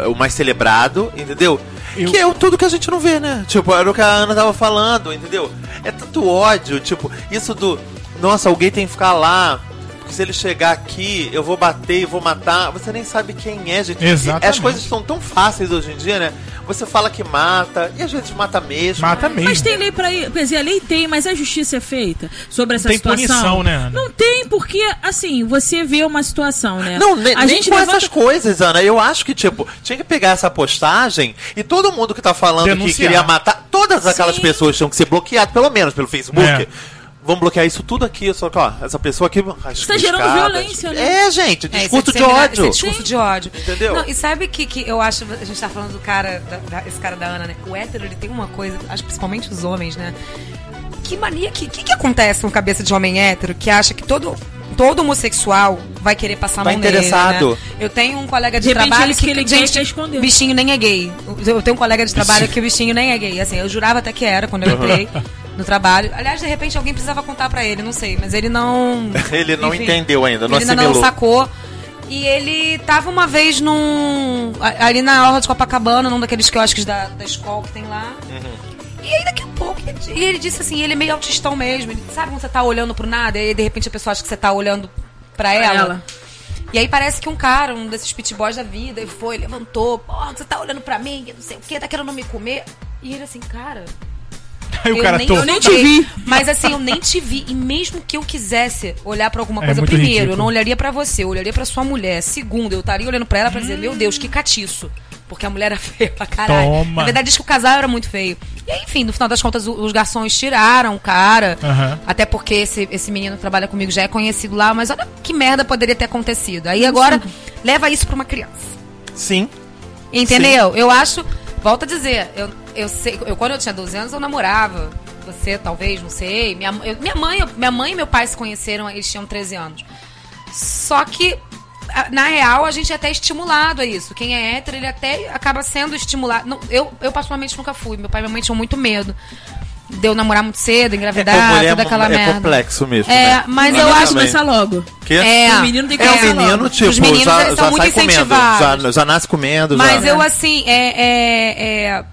o mais celebrado, entendeu? Eu- Que é o tudo que a gente não vê, né? Tipo, era o que a Ana tava falando, entendeu? É tanto ódio, tipo, isso do. Nossa, alguém tem que ficar lá. Porque se ele chegar aqui, eu vou bater e vou matar. Você nem sabe quem é, gente. Exatamente. As coisas são tão fáceis hoje em dia, né? você fala que mata, e às vezes mata mesmo. Mata mesmo. Mas tem lei pra ir. Quer dizer, a lei tem, mas a justiça é feita sobre essa Tem situação. punição, né, Ana? Não tem, porque, assim, você vê uma situação, né? Não, ne- a nem gente com levanta- essas coisas, Ana. Eu acho que, tipo, tinha que pegar essa postagem e todo mundo que tá falando Denunciar. que queria matar, todas aquelas Sim. pessoas tinham que ser bloqueadas, pelo menos pelo Facebook. É. Vamos bloquear isso tudo aqui, só que, ó, essa pessoa aqui. as Tá gerando violência, né? É, gente, discurso de é disseminar- ódio. é discurso de ódio. Entendeu? Não, e sabe que, que eu acho, a gente tá falando do cara, da- da- esse cara da Ana, né? O hétero, ele tem uma coisa, acho que principalmente os homens, né? Que mania, que, que que acontece com cabeça de homem hétero que acha que todo, todo homossexual vai querer passar a Tá mão nele, interessado. né? Eu tenho um colega de, De trabalho que ele quer, quer esconder. bichinho nem é gay. Eu tenho um colega de trabalho que o bichinho nem é gay. Assim, eu jurava até que era quando eu entrei no trabalho. Aliás, de repente alguém precisava contar pra ele, não sei, mas ele não Ele não enfim, entendeu ainda, não ele ainda não assimilou. sacou. E ele tava uma vez num. ali na Orla de Copacabana, num daqueles quiosques da, da escola que tem lá. E aí daqui a pouco, ele, e ele disse assim, ele é meio autistão mesmo. Ele, sabe quando você tá olhando pro nada e aí de repente a pessoa acha que você tá olhando pra ela? ela. E aí parece que um cara, um desses pit boys da vida, ele foi, levantou, porra, você tá olhando pra mim, não sei o que, tá querendo me comer. E ele assim, cara, Aí o eu cara nem, tô. eu nem te vi. Mas assim, eu nem te vi. E mesmo que eu quisesse olhar pra alguma É coisa, primeiro, ridículo. eu não olharia pra você, eu olharia pra sua mulher. Segundo, eu estaria olhando pra ela pra dizer, meu Deus, que catiço. Porque a mulher era feia pra caralho. Toma. Na verdade, diz que o casal era muito feio. E aí, enfim, no final das contas, os garçons tiraram o cara. Aham. Até porque esse, esse menino que trabalha comigo já é conhecido lá. Mas olha que merda poderia ter acontecido. Aí agora, leva isso pra uma criança. Sim. Entendeu? Eu acho. Volto a dizer, eu, eu sei. Eu, quando eu tinha 12 anos, eu namorava. Você, talvez, não sei. Minha, eu- minha, mãe, minha mãe e meu pai se conheceram, eles tinham 13 anos. Só que, na real, a gente é até estimulado a isso. Quem é hétero, ele até acaba sendo estimulado. Não, eu, eu, particularmente, nunca fui. Meu pai e minha mãe tinham muito medo. De eu namorar muito cedo, engravidar, É, mulher toda aquela é merda. complexo mesmo. É, né? mas Mas eu acho. começar logo. Que? É, O menino tem que É, começar o menino, tipo, Os meninos, já, eles são já muito sai comendo. incentivados. Já, já nasce comendo. Mas já. eu, assim, é. é- é-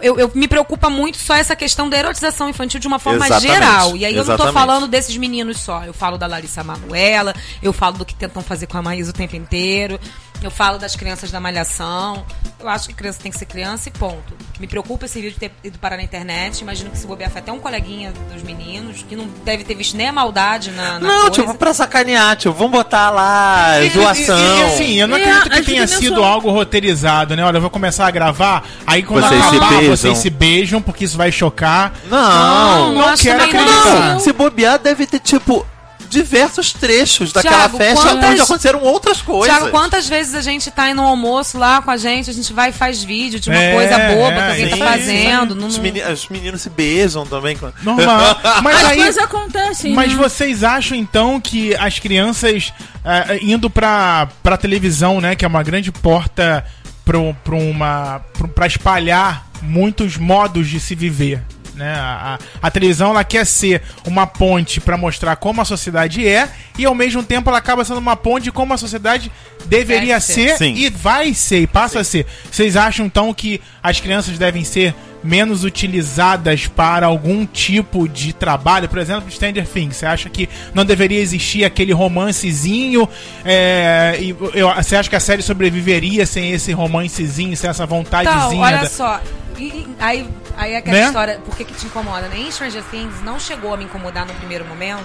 eu, eu- me preocupa muito só essa questão da erotização infantil de uma forma Exatamente, geral. E aí eu não tô exatamente. falando desses meninos só. Eu falo da Larissa Manuela, eu falo do que tentam fazer com a Maísa o tempo inteiro, eu falo das crianças da malhação. Eu acho que criança tem que ser criança e ponto. Me preocupa esse vídeo ter ido parar na internet. Imagino que se bobear foi até um coleguinha dos meninos, que não deve ter visto nem a maldade na, na Não, coisa. tipo, pra sacanear, tipo, vamos botar lá, E- zoação. E, e, assim, eu não É, acredito que tenha que não sido sou- algo roteirizado, né? Olha, eu vou começar a gravar, aí quando Vocês se acabar, beijam. vocês se beijam, porque isso vai chocar. Não, não quero também não. acreditar. não. Se bobear, deve ter, tipo, diversos trechos daquela Thiago, festa quantas- onde aconteceram outras coisas. Tiago, quantas vezes a gente tá indo no almoço lá com a gente, a gente vai e faz vídeo de uma É, coisa boba é, que alguém Sim, tá fazendo. não- Os, meni- os meninos se beijam também. Normal. Mas As aí. coisas acontecem. Mas né? vocês acham então que as crianças eh, indo pra, pra televisão, né, que é uma grande porta pro, pro uma, pra espalhar muitos modos de se viver? Né? A, a- a televisão ela quer ser uma ponte pra mostrar como a sociedade é e ao mesmo tempo ela acaba sendo uma ponte de como a sociedade deveria Deve ser. ser, Sim. e vai ser e passa a ser. Vocês acham então que as crianças devem ser menos utilizadas para algum tipo de trabalho? Por exemplo, Stranger Things. Você acha que não deveria existir aquele romancezinho? é, e eu- você acha que a série sobreviveria sem esse romancezinho, sem essa vontadezinha? Então, olha da- só. E- aí, aí é aquela Né? história, por que, que te incomoda? Né? Em Stranger Things não chegou a me incomodar no primeiro momento,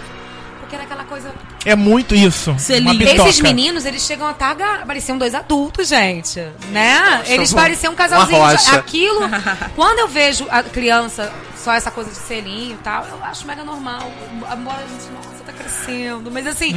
porque era aquela coisa. É muito isso. Esses meninos, eles chegam a estar. Pareciam dois adultos, gente. Né? Eles pareciam um casalzinho. De-. Aquilo. quando eu vejo a criança, só essa coisa de selinho e tal, eu acho mega normal. Embora a gente, nossa, tá crescendo. Mas assim.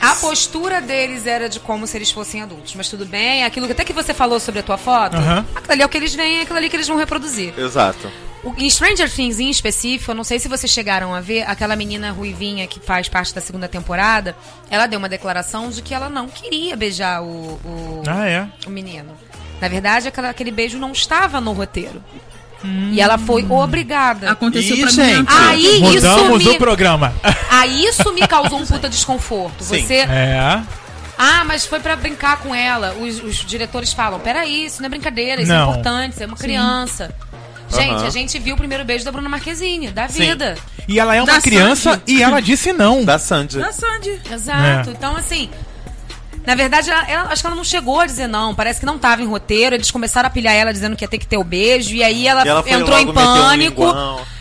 A postura deles era de como se eles fossem adultos. Mas tudo bem, aquilo que até que você falou sobre a tua foto, Aham. aquilo ali é o que eles veem, é aquilo ali que eles vão reproduzir. Exato. O- Em Stranger Things, em específico, eu não sei se vocês chegaram a ver, aquela menina ruivinha que faz parte da segunda temporada, ela deu uma declaração de que ela não queria beijar o, o, Ah, é. o menino. Na verdade, aquela- aquele beijo não estava no roteiro. E ela foi obrigada. Aconteceu Ih, pra gente. mim. Aí Mudamos isso, o me, programa. aí isso me causou um puta desconforto. Sim. Você. É. Ah, mas foi pra brincar com ela. Os, os diretores falam: peraí, isso não é brincadeira, isso Não. é importante, isso é uma criança. Gente, Aham. a gente viu o primeiro beijo da Bruna Marquezine, da Sim. vida. E ela é uma Da criança Sandy. e ela disse não. Da Sandy. Da Sandy. Exato. É. Então, assim. Na verdade, ela- ela- acho que ela não chegou a dizer não. Parece que não tava em roteiro. Eles começaram a pilhar ela dizendo que ia ter que ter o beijo. E aí ela, E ela entrou em um pânico.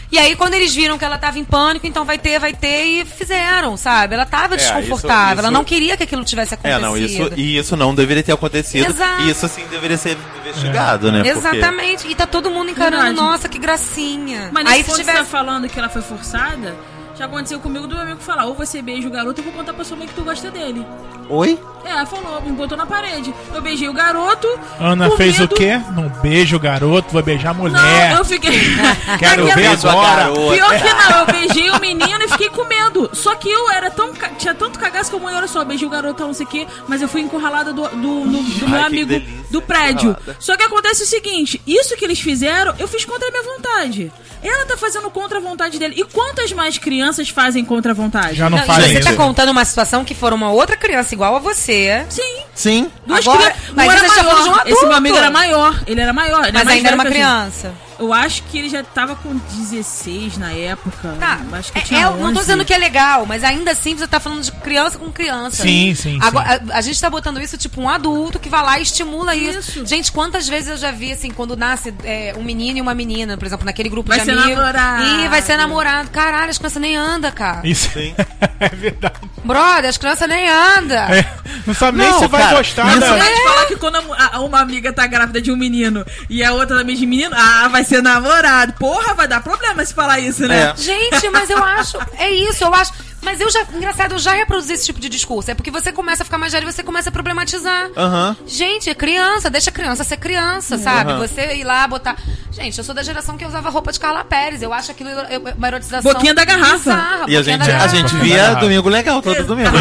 e aí, quando eles viram que ela tava em pânico, então vai ter, vai ter, e fizeram, sabe? Ela tava É, isso- desconfortável. isso- ela não queria que aquilo tivesse É, acontecido. não, isso, e isso não deveria ter acontecido. Exato. E isso sim deveria ser investigado, né? Porque- Exatamente. E tá todo mundo encarando, Verdade. nossa, que gracinha. Mas aí se tivesse. você tá falando que ela foi forçada, já aconteceu comigo do meu amigo falar, ou você beija o garoto, eu vou contar pra sua mãe que tu gosta dele. Oi? É, ela falou, me botou na parede. Eu beijei o garoto. Ana fez medo- o quê? Não beijo o garoto, vai beijar a Não, mulher. eu fiquei. Quero Aquela- ver agora. Pior que não, eu beijei o menino e fiquei com medo. Só que eu era tão. Tinha tanto cagaço que eu, mãe, olha só, beijei o garoto, não sei o quê, mas eu fui encurralada do, do, do- do Ai, meu amigo delícia, do prédio. Só que acontece o seguinte: isso que eles fizeram, eu fiz contra a minha vontade. Ela tá fazendo contra a vontade dele. E quantas mais crianças fazem contra a vontade? Já não Não, e faz você isso. tá contando uma situação que for uma outra criança igual a você. Sim. Sim. Duas Agora- crianças. mas Não era você tá falando de um maior. Esse meu amigo era maior. Ele era maior. ele Mas mais ainda era uma que a gente. Eu acho que ele já tava com 16 na época. Tá, Acho que é- tinha é, eu não tô 11. dizendo que é legal, mas ainda assim você tá falando de criança com criança. Sim, sim, Agora, A, a gente tá botando isso tipo um adulto que vai lá e estimula isso. Isso. Gente, quantas vezes eu já vi assim, quando nasce é, um menino e uma menina, por exemplo, naquele grupo Vai de ser amigos. namorado. Ih, vai ser namorado. Caralho, as crianças nem andam, cara. Isso Sim. é verdade. Brother, as crianças nem andam. É, não sabe nem Não, se vai cara, gostar Isso da... vai te falar que quando a- a- uma amiga tá grávida de um menino e a outra da mesma menino, ah, vai ser namorado. Porra, vai dar problema se falar isso, né? É. Gente, mas eu acho. É isso, eu acho. Mas eu já. Engraçado, eu já reproduzi esse tipo de discurso. É porque você começa a ficar mais velho e você começa a problematizar. Aham. Gente, é criança, deixa a criança ser criança, sabe? Aham. Você ir lá botar. Gente, eu sou da geração que usava roupa de Carla Pérez. Eu acho aquilo uma erotização. Boquinha da garrafa. bizarra, E a gente, a gente via. Domingo Legal todo domingo.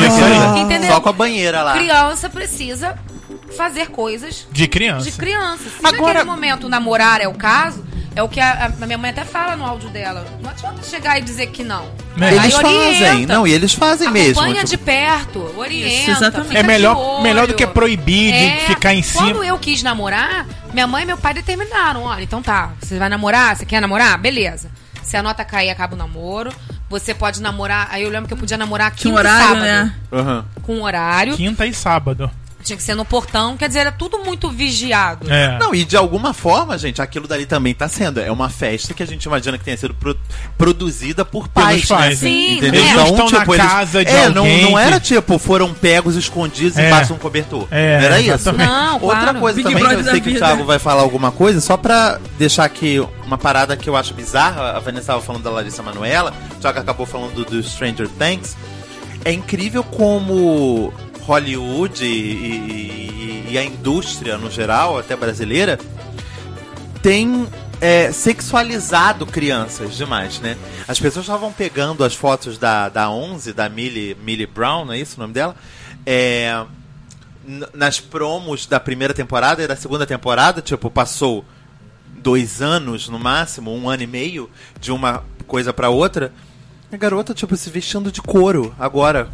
Entendeu? Só com a banheira lá. Criança precisa fazer coisas De criança. de criança. Se Agora- naquele momento namorar é o caso, é o que a, a minha mãe até fala no áudio dela. Não adianta chegar e dizer que não. Aí Eles fazem. Não, e eles fazem mesmo. Acompanha tipo, de perto, orienta. Isso, exatamente. fica É de melhor, olho. melhor do que proibir de É, ficar em cima. Quando eu quis namorar, minha mãe e meu pai determinaram: olha, então tá, você vai namorar? Você quer namorar? Beleza. Se a nota cair, acaba o namoro. Você pode namorar. Aí eu lembro que eu podia namorar quinta um e horário, sábado. né? aham. Com horário. Quinta e sábado. Tinha que ser no portão. Quer dizer, era tudo muito vigiado. É. Não, e de alguma forma, gente, aquilo dali também tá sendo. É uma festa que a gente imagina que tenha sido pro- produzida por pais. Pelos pais, né? né? Sim, Entendeu? né? Eles não estão na eles- casa de é, não, alguém não que- era tipo, foram pegos escondidos É. embaixo de um cobertor. É, não era isso. exatamente. Não, Outra claro. coisa Big também, que Brother eu sei que o. Thiago vai falar alguma coisa, só pra deixar aqui uma parada que eu acho bizarra. A Vanessa estava falando da Larissa Manoela, o Thiago acabou falando do Stranger Things. É incrível como Hollywood e, e- e a indústria no geral, até brasileira, tem é, sexualizado crianças demais, né? As pessoas estavam pegando as fotos da, da 11, da Millie, Millie Brown, não é isso o nome dela? É, nas promos da primeira temporada e da segunda temporada, tipo, passou dois anos no máximo, um ano e meio, de uma coisa pra outra. A garota, tipo, se vestindo de couro agora.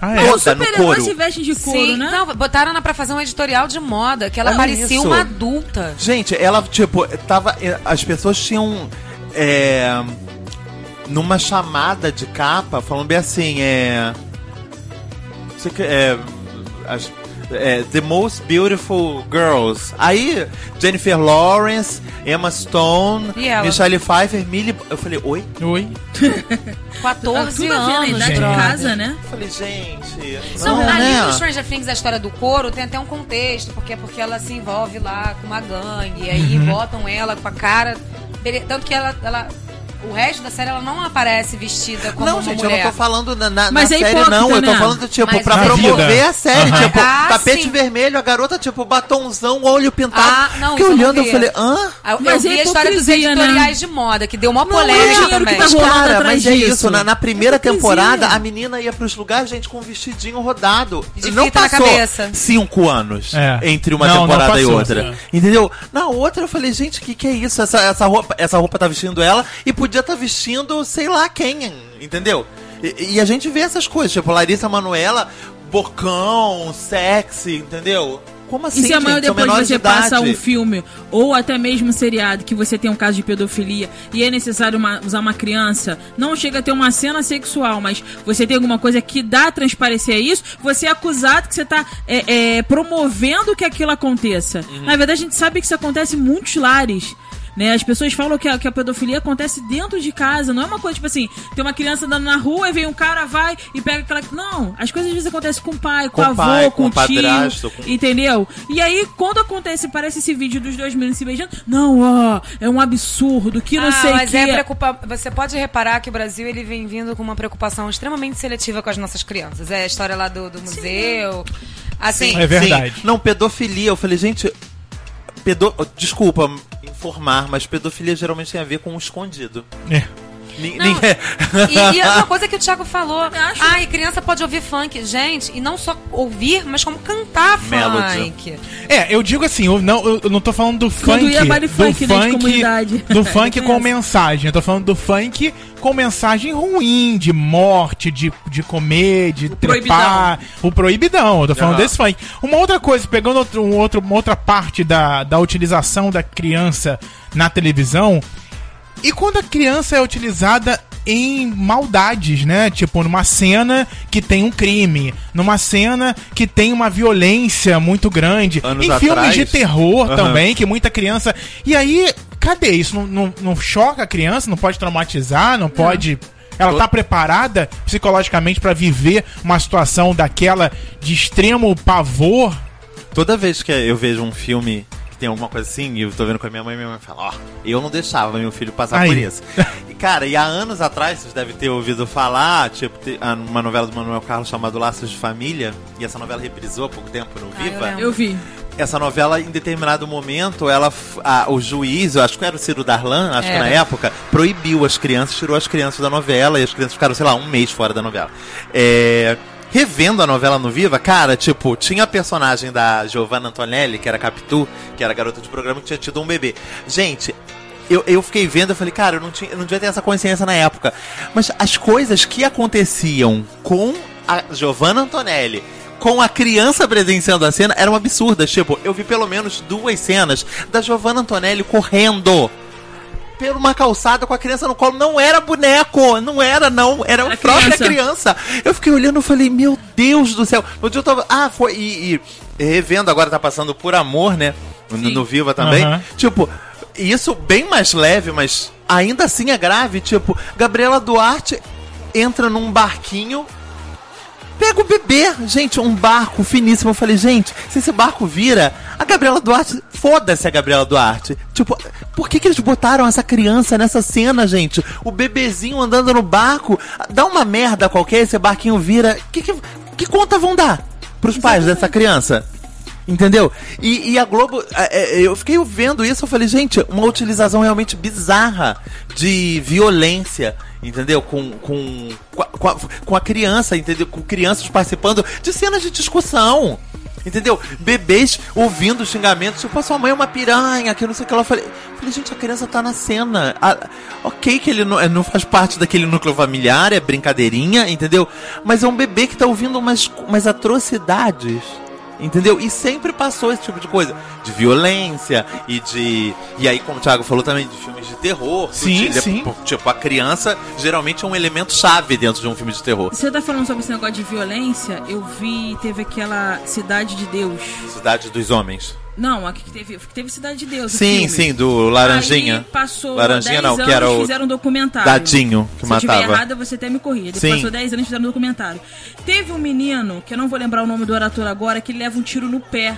Ah, é? Toda no couro. se veste de couro, Sim, né? não, botaram ela pra fazer um editorial de moda, que ela Olha parecia isso. uma adulta. Gente, ela, tipo, tava. As pessoas tinham. É, numa chamada de capa, falando bem assim, é. não sei o que, é, as- é, The Most Beautiful Girls. Aí, Jennifer Lawrence, Emma Stone? Michelle Pfeiffer, Millie. Eu falei, oi? Oi. 14 Tudo a ver na anos, idade de gente. casa, né? Eu falei, gente. Não, Não, ali né? no Stranger Things, a história do couro, tem até um contexto, porque é porque ela se envolve lá com uma gangue, e aí Uhum. botam ela com a cara. Tanto que ela, ela. O resto da série ela não aparece vestida como Não, uma gente, eu mulher. não tô falando na, na, Mas na é série, hipócrita, não. Eu tô né? falando, tipo, Mas pra na promover vida. a série. Aham. Tipo, Ah, tapete sim. vermelho, a garota, tipo, batonzão, olho pintado. Ah, não, Fiquei eu não olhando, eu falei, hã? Ah, Eu, Mas eu é vi a história dos né? editoriais de moda, que deu uma Não, é polêmica o dinheiro também. tá Cara, atrás mas é isso. Na, na primeira Hipocrisia. temporada, a menina ia pros lugares, gente, com um vestidinho rodado. De não fita na passou cabeça. cinco anos É. entre uma Não, não temporada e outra. Entendeu? Na outra, eu falei, gente, o que, que é isso? Essa, essa, roupa, essa roupa tá vestindo ela e podia estar vestindo sei lá quem, entendeu? E, e a gente vê essas coisas, tipo, Larissa Manoela, bocão, sexy, entendeu? Como assim, E se amanhã gente? São depois você de passa um filme, ou até mesmo um seriado, que você tem um caso de pedofilia e é necessário uma- usar uma criança, não chega a ter uma cena sexual, mas você tem alguma coisa que dá a transparecer isso, você é acusado que você tá é, é, promovendo que aquilo aconteça. Uhum. Na verdade, a gente sabe que isso acontece em muitos lares. Né? As pessoas falam que a, que a pedofilia acontece dentro de casa, não é uma coisa tipo assim, tem uma criança andando na rua e vem um cara, vai e pega aquela. Não, as coisas às vezes acontecem com o pai, com, Com o avô, pai, com, com o o tio. padrasto, com- Entendeu? E aí, quando acontece, parece esse vídeo dos dois meninos se beijando, não, ó, é um absurdo, que não Ah, sei o mas que. é preocupa... Você pode reparar que o Brasil ele vem vindo com uma preocupação extremamente seletiva com as nossas crianças. É a história lá do, do museu. Assim, É verdade. Sim. Não, pedofilia. Eu falei, gente. Pedo... Desculpa mas pedofilia geralmente tem a ver com o escondido. É. Não, E, e é uma coisa que o Thiago falou. acho- Ai, criança pode ouvir funk. Gente, e não só ouvir, mas como cantar Melody. funk. É, eu digo assim, eu não, eu não tô falando do Quando funk. ia do funk, né, de comunidade. Do funk com mensagem. Eu tô falando do funk com mensagem ruim, de morte, de, de comer, de trepar. O proibidão. Eu tô falando Aham. desse funk. Uma outra coisa, pegando outro, um outro, uma outra parte da, da utilização da criança na televisão. E quando a criança é utilizada em maldades, né? Tipo, numa cena que tem um crime, numa cena que tem uma violência muito grande, Anos em filmes atrás. de terror Aham. também, que muita criança. E aí, cadê isso? Não, não, não choca a criança? Não pode traumatizar? Não pode. Ela tá preparada psicologicamente pra viver uma situação daquela de extremo pavor? Toda vez que eu vejo um filme tem alguma coisa assim, e eu tô vendo com a minha mãe, minha mãe fala, ó, eu não deixava meu filho passar Aí. por isso. E, cara, e há anos atrás, vocês devem ter ouvido falar, tipo, ah, uma novela do Manuel Carlos chamada Laços de Família, e essa novela reprisou há pouco tempo no Ah, eu Viva. lembro. Eu vi. essa novela, em determinado momento, ela, a- o juiz, eu acho que era o Ciro Darlan, acho que Era. na época, proibiu as crianças, tirou as crianças da novela, e as crianças ficaram, sei lá, um mês fora da novela. É, Revendo a novela no Viva, cara, tipo, tinha a personagem da Giovanna Antonelli, que era Capitu, que era garota de programa que tinha tido um bebê. Gente, eu, eu fiquei vendo, eu falei, cara, eu não, tinha, eu não devia ter essa consciência na época. Mas as coisas que aconteciam com a Giovanna Antonelli, com a criança presenciando a cena, eram absurdas. Tipo, eu vi pelo menos duas cenas da Giovanna Antonelli correndo por uma calçada com a criança no colo. Não era boneco, não era, não. Era a própria criança. criança. Eu fiquei olhando e falei, meu Deus do céu. No dia eu tava. Ah, foi. E, e revendo agora, tá passando por amor, né? No, no Viva também. Aham. Tipo, isso bem mais leve, mas ainda assim é grave. Tipo, Gabriela Duarte entra num barquinho. Pega o bebê, gente, um barco finíssimo. Eu falei, gente, se esse barco vira, a Gabriela Duarte, foda-se a Gabriela Duarte. Tipo, por que, que eles botaram essa criança nessa cena, gente? O bebezinho andando no barco, dá uma merda qualquer, esse barquinho vira. Que, que, que conta vão dar pros pais dessa criança? Entendeu? E, e a Globo, é, é, eu fiquei vendo isso, eu falei, gente, uma utilização realmente bizarra de violência, entendeu? Com, com, com, a, com a- a criança, entendeu? Com crianças participando de cenas de discussão. Entendeu? Bebês ouvindo xingamentos, tipo, a sua mãe é uma piranha, que não sei o que ela falei. Falei, gente, a criança tá na cena. Ah, ok, que ele não, é, não faz parte daquele núcleo familiar, é brincadeirinha, entendeu? Mas é um bebê que tá ouvindo umas, umas atrocidades. Entendeu? E sempre passou esse tipo de coisa. De violência e de. E aí, como o Thiago falou também, de filmes de terror. Sim, Tipo, sim. Tipo, a criança geralmente é um elemento chave dentro de um filme de terror. Você tá falando sobre esse negócio de violência? Eu vi, teve aquela Cidade de Deus. Cidade dos Homens. Não, aqui que teve, que teve Cidade de Deus. Sim, sim, do Laranjinha. Aí passou Laranjinha 10 não, que anos, era o fizeram um documentário. Dadinho que Se eu estiver matava. errada, você até me corrija. Ele Sim. passou 10 anos fizeram um documentário. Teve um menino, que eu não vou lembrar o nome do orator agora, que leva um tiro no pé.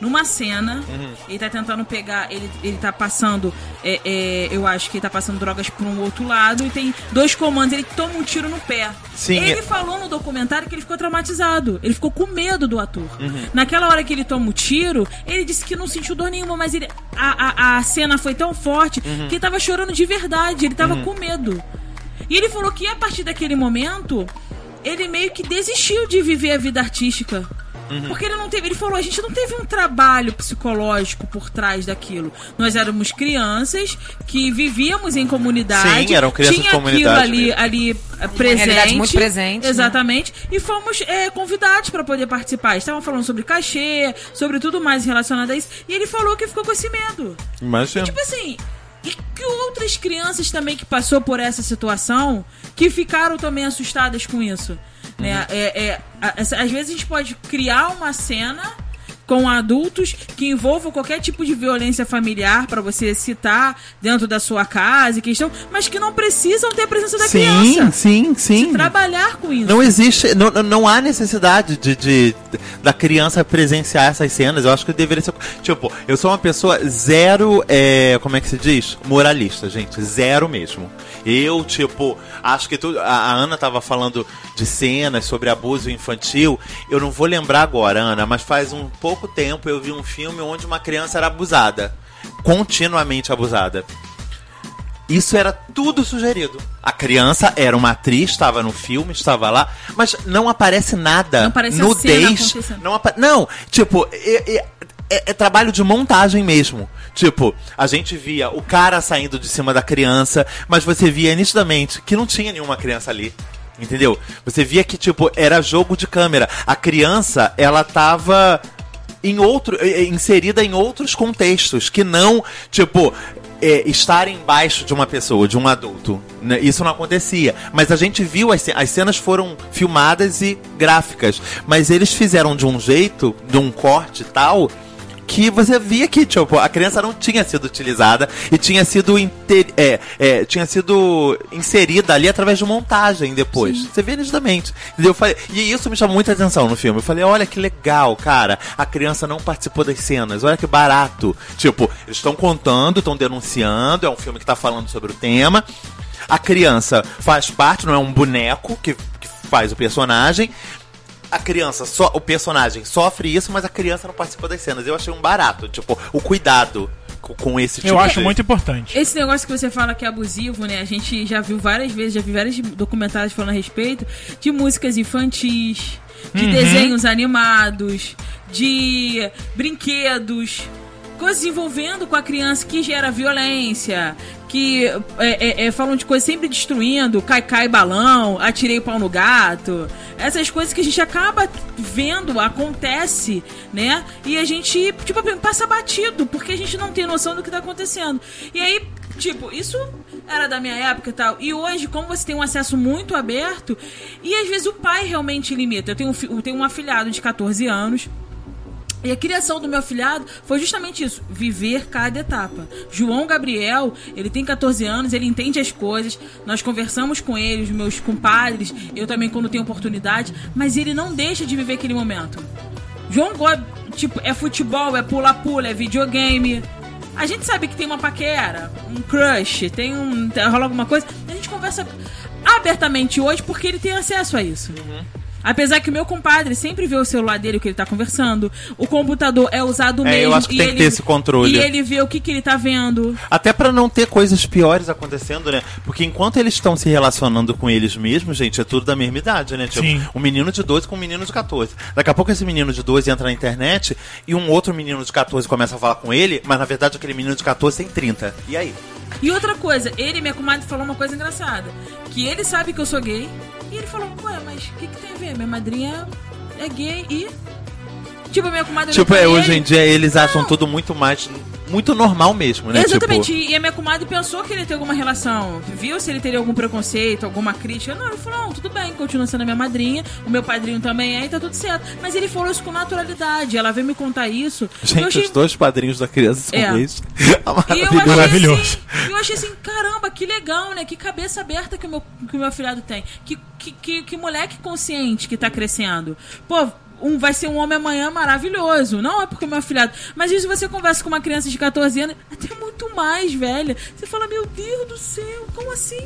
Numa cena, Uhum. ele tá tentando pegar, ele, ele tá passando, é, é, eu acho que ele tá passando drogas por um outro lado e tem dois comandos, ele toma um tiro no pé. Sim, Ele é- falou no documentário que ele ficou traumatizado, ele ficou com medo do ator. Uhum. Naquela hora que ele toma o tiro, ele disse que não sentiu dor nenhuma, mas ele, a, a, a cena foi tão forte Uhum. que ele tava chorando de verdade, ele tava com medo. E ele falou que a partir daquele momento, ele meio que desistiu de viver a vida artística. Porque ele não teve, ele falou, a gente não teve um trabalho psicológico por trás daquilo. Nós éramos crianças que vivíamos em comunidade. Sim, eram crianças de tinha comunidade aquilo ali, mesmo. ali eh, presente. realidade muito presente, né? Exatamente. E fomos eh, convidados para poder participar. Estavam falando sobre cachê, sobre tudo mais relacionado a isso. E ele falou que ficou com esse medo. Imagina. Tipo assim, e que outras crianças também que passou por essa situação que ficaram também assustadas com isso. Né? É, é, a- às vezes a gente pode criar uma cena com adultos que envolvam qualquer tipo de violência familiar para você citar dentro da sua casa e questão, mas que não precisam ter a presença da sim, criança. sim, sim. Trabalhar com isso. Não existe, não, não há necessidade de, de- da criança presenciar essas cenas. Eu acho que deveria ser. Tipo, eu sou uma pessoa zero, é, como é que se diz? Moralista, gente. Zero mesmo. Eu, tipo, acho que tudo. A, a Ana tava falando de cenas sobre abuso infantil. Eu não vou lembrar agora, Ana, mas faz um pouco tempo eu vi um filme onde uma criança era abusada. Continuamente abusada. Isso era tudo sugerido. A criança era uma atriz, estava no filme, estava lá, mas não aparece nada. Não aparece a cena nudez. Não, apa- não, tipo, é- é- é trabalho de montagem mesmo. Tipo, a gente via o cara saindo de cima da criança, mas você via nitidamente que não tinha nenhuma criança ali. Entendeu? Você via que, tipo, era jogo de câmera. A criança, ela tava em outro, eh, eh, inserida em outros contextos que não, tipo, é, estar embaixo de uma pessoa, de um adulto. né? Isso não acontecia. Mas a gente viu, as, as cenas foram filmadas e gráficas. Mas eles fizeram de um jeito, de um corte tal, que você via que, tipo, a criança não tinha sido utilizada e tinha sido, inte- é, é, tinha sido inserida ali através de montagem depois. Você vê nitidamente. Entendeu? Falei- e isso me chamou muita atenção no filme. Eu falei, olha que legal, cara. A criança não participou das cenas. Olha que barato. Tipo, eles estão contando, estão denunciando. É um filme que tá falando sobre o tema. A criança faz parte, não é um boneco que, que faz o personagem. A criança, só, o personagem sofre isso, mas a criança não participa das cenas. Eu achei um barato, tipo, o cuidado com, com esse tipo Eu acho de... muito importante. Esse negócio que você fala que é abusivo, né? A gente já viu várias vezes, já vi vários documentários falando a respeito de músicas infantis, de desenhos animados, de brinquedos, coisas envolvendo com a criança que gera violência, que é, é, é, falam de coisas sempre destruindo, cai, cai balão, atirei o pau no gato, essas coisas que a gente acaba vendo, acontece, né? E a gente, tipo, passa batido, porque a gente não tem noção do que tá acontecendo. E aí, tipo, isso era da minha época e tal. E hoje, como você tem um acesso muito aberto, e às vezes o pai realmente limita. Eu tenho um, eu tenho um afilhado de 14 anos. E a criação do meu afilhado foi justamente isso, viver cada etapa. João Gabriel, ele tem 14 anos, ele entende as coisas, nós conversamos com ele, os meus compadres, eu também quando tenho oportunidade, mas ele não deixa de viver aquele momento. João gosta, tipo, é futebol, é pula-pula, é videogame. A gente sabe que tem uma paquera, um crush, tem um. rola alguma coisa. A gente conversa abertamente hoje porque ele tem acesso a isso. Apesar que o meu compadre sempre vê o celular dele, o que ele tá conversando. O computador é usado É, mesmo. eu acho que e tem que ele- ter esse controle. E ele vê o que, que ele tá vendo. Até pra não ter coisas piores acontecendo, né? Porque enquanto eles estão se relacionando com eles mesmos, gente, é tudo da mesma idade, né? Tipo, Sim. um menino de 12 com um menino de 14. Daqui a pouco esse menino de 12 entra na internet e um outro menino de 14 começa a falar com ele, mas na verdade aquele menino de 14 tem 30. E aí? E outra coisa, ele e minha comadre falou uma coisa engraçada. Que ele sabe que eu sou gay. E ele falou, ué, mas o que, que tem a ver? Minha madrinha é gay e. Tipo, minha comadre. Tipo, pra é, hoje em dia eles acham Não. tudo muito mais. Muito normal mesmo, né? Exatamente, Tipo, e a minha comadre pensou que ele ter alguma relação, viu se ele teria algum preconceito, alguma crítica. Não, ele falou, não, tudo bem, continua sendo a minha madrinha, o meu padrinho também é, e tá tudo certo. Mas ele falou isso com naturalidade, ela veio me contar isso. gente, achei os dois padrinhos da criança são É. gays. E eu achei, Maravilhoso. Assim, eu achei assim, caramba, que legal, né? Que cabeça aberta que o meu, que o meu afilhado tem. Que, que, que, que moleque consciente que tá crescendo. Pô, um, vai ser um homem amanhã maravilhoso. Não é porque o meu afilhado. Mas vezes você conversa com uma criança de 14 anos, até muito mais velha. Você fala, meu Deus do céu, como assim?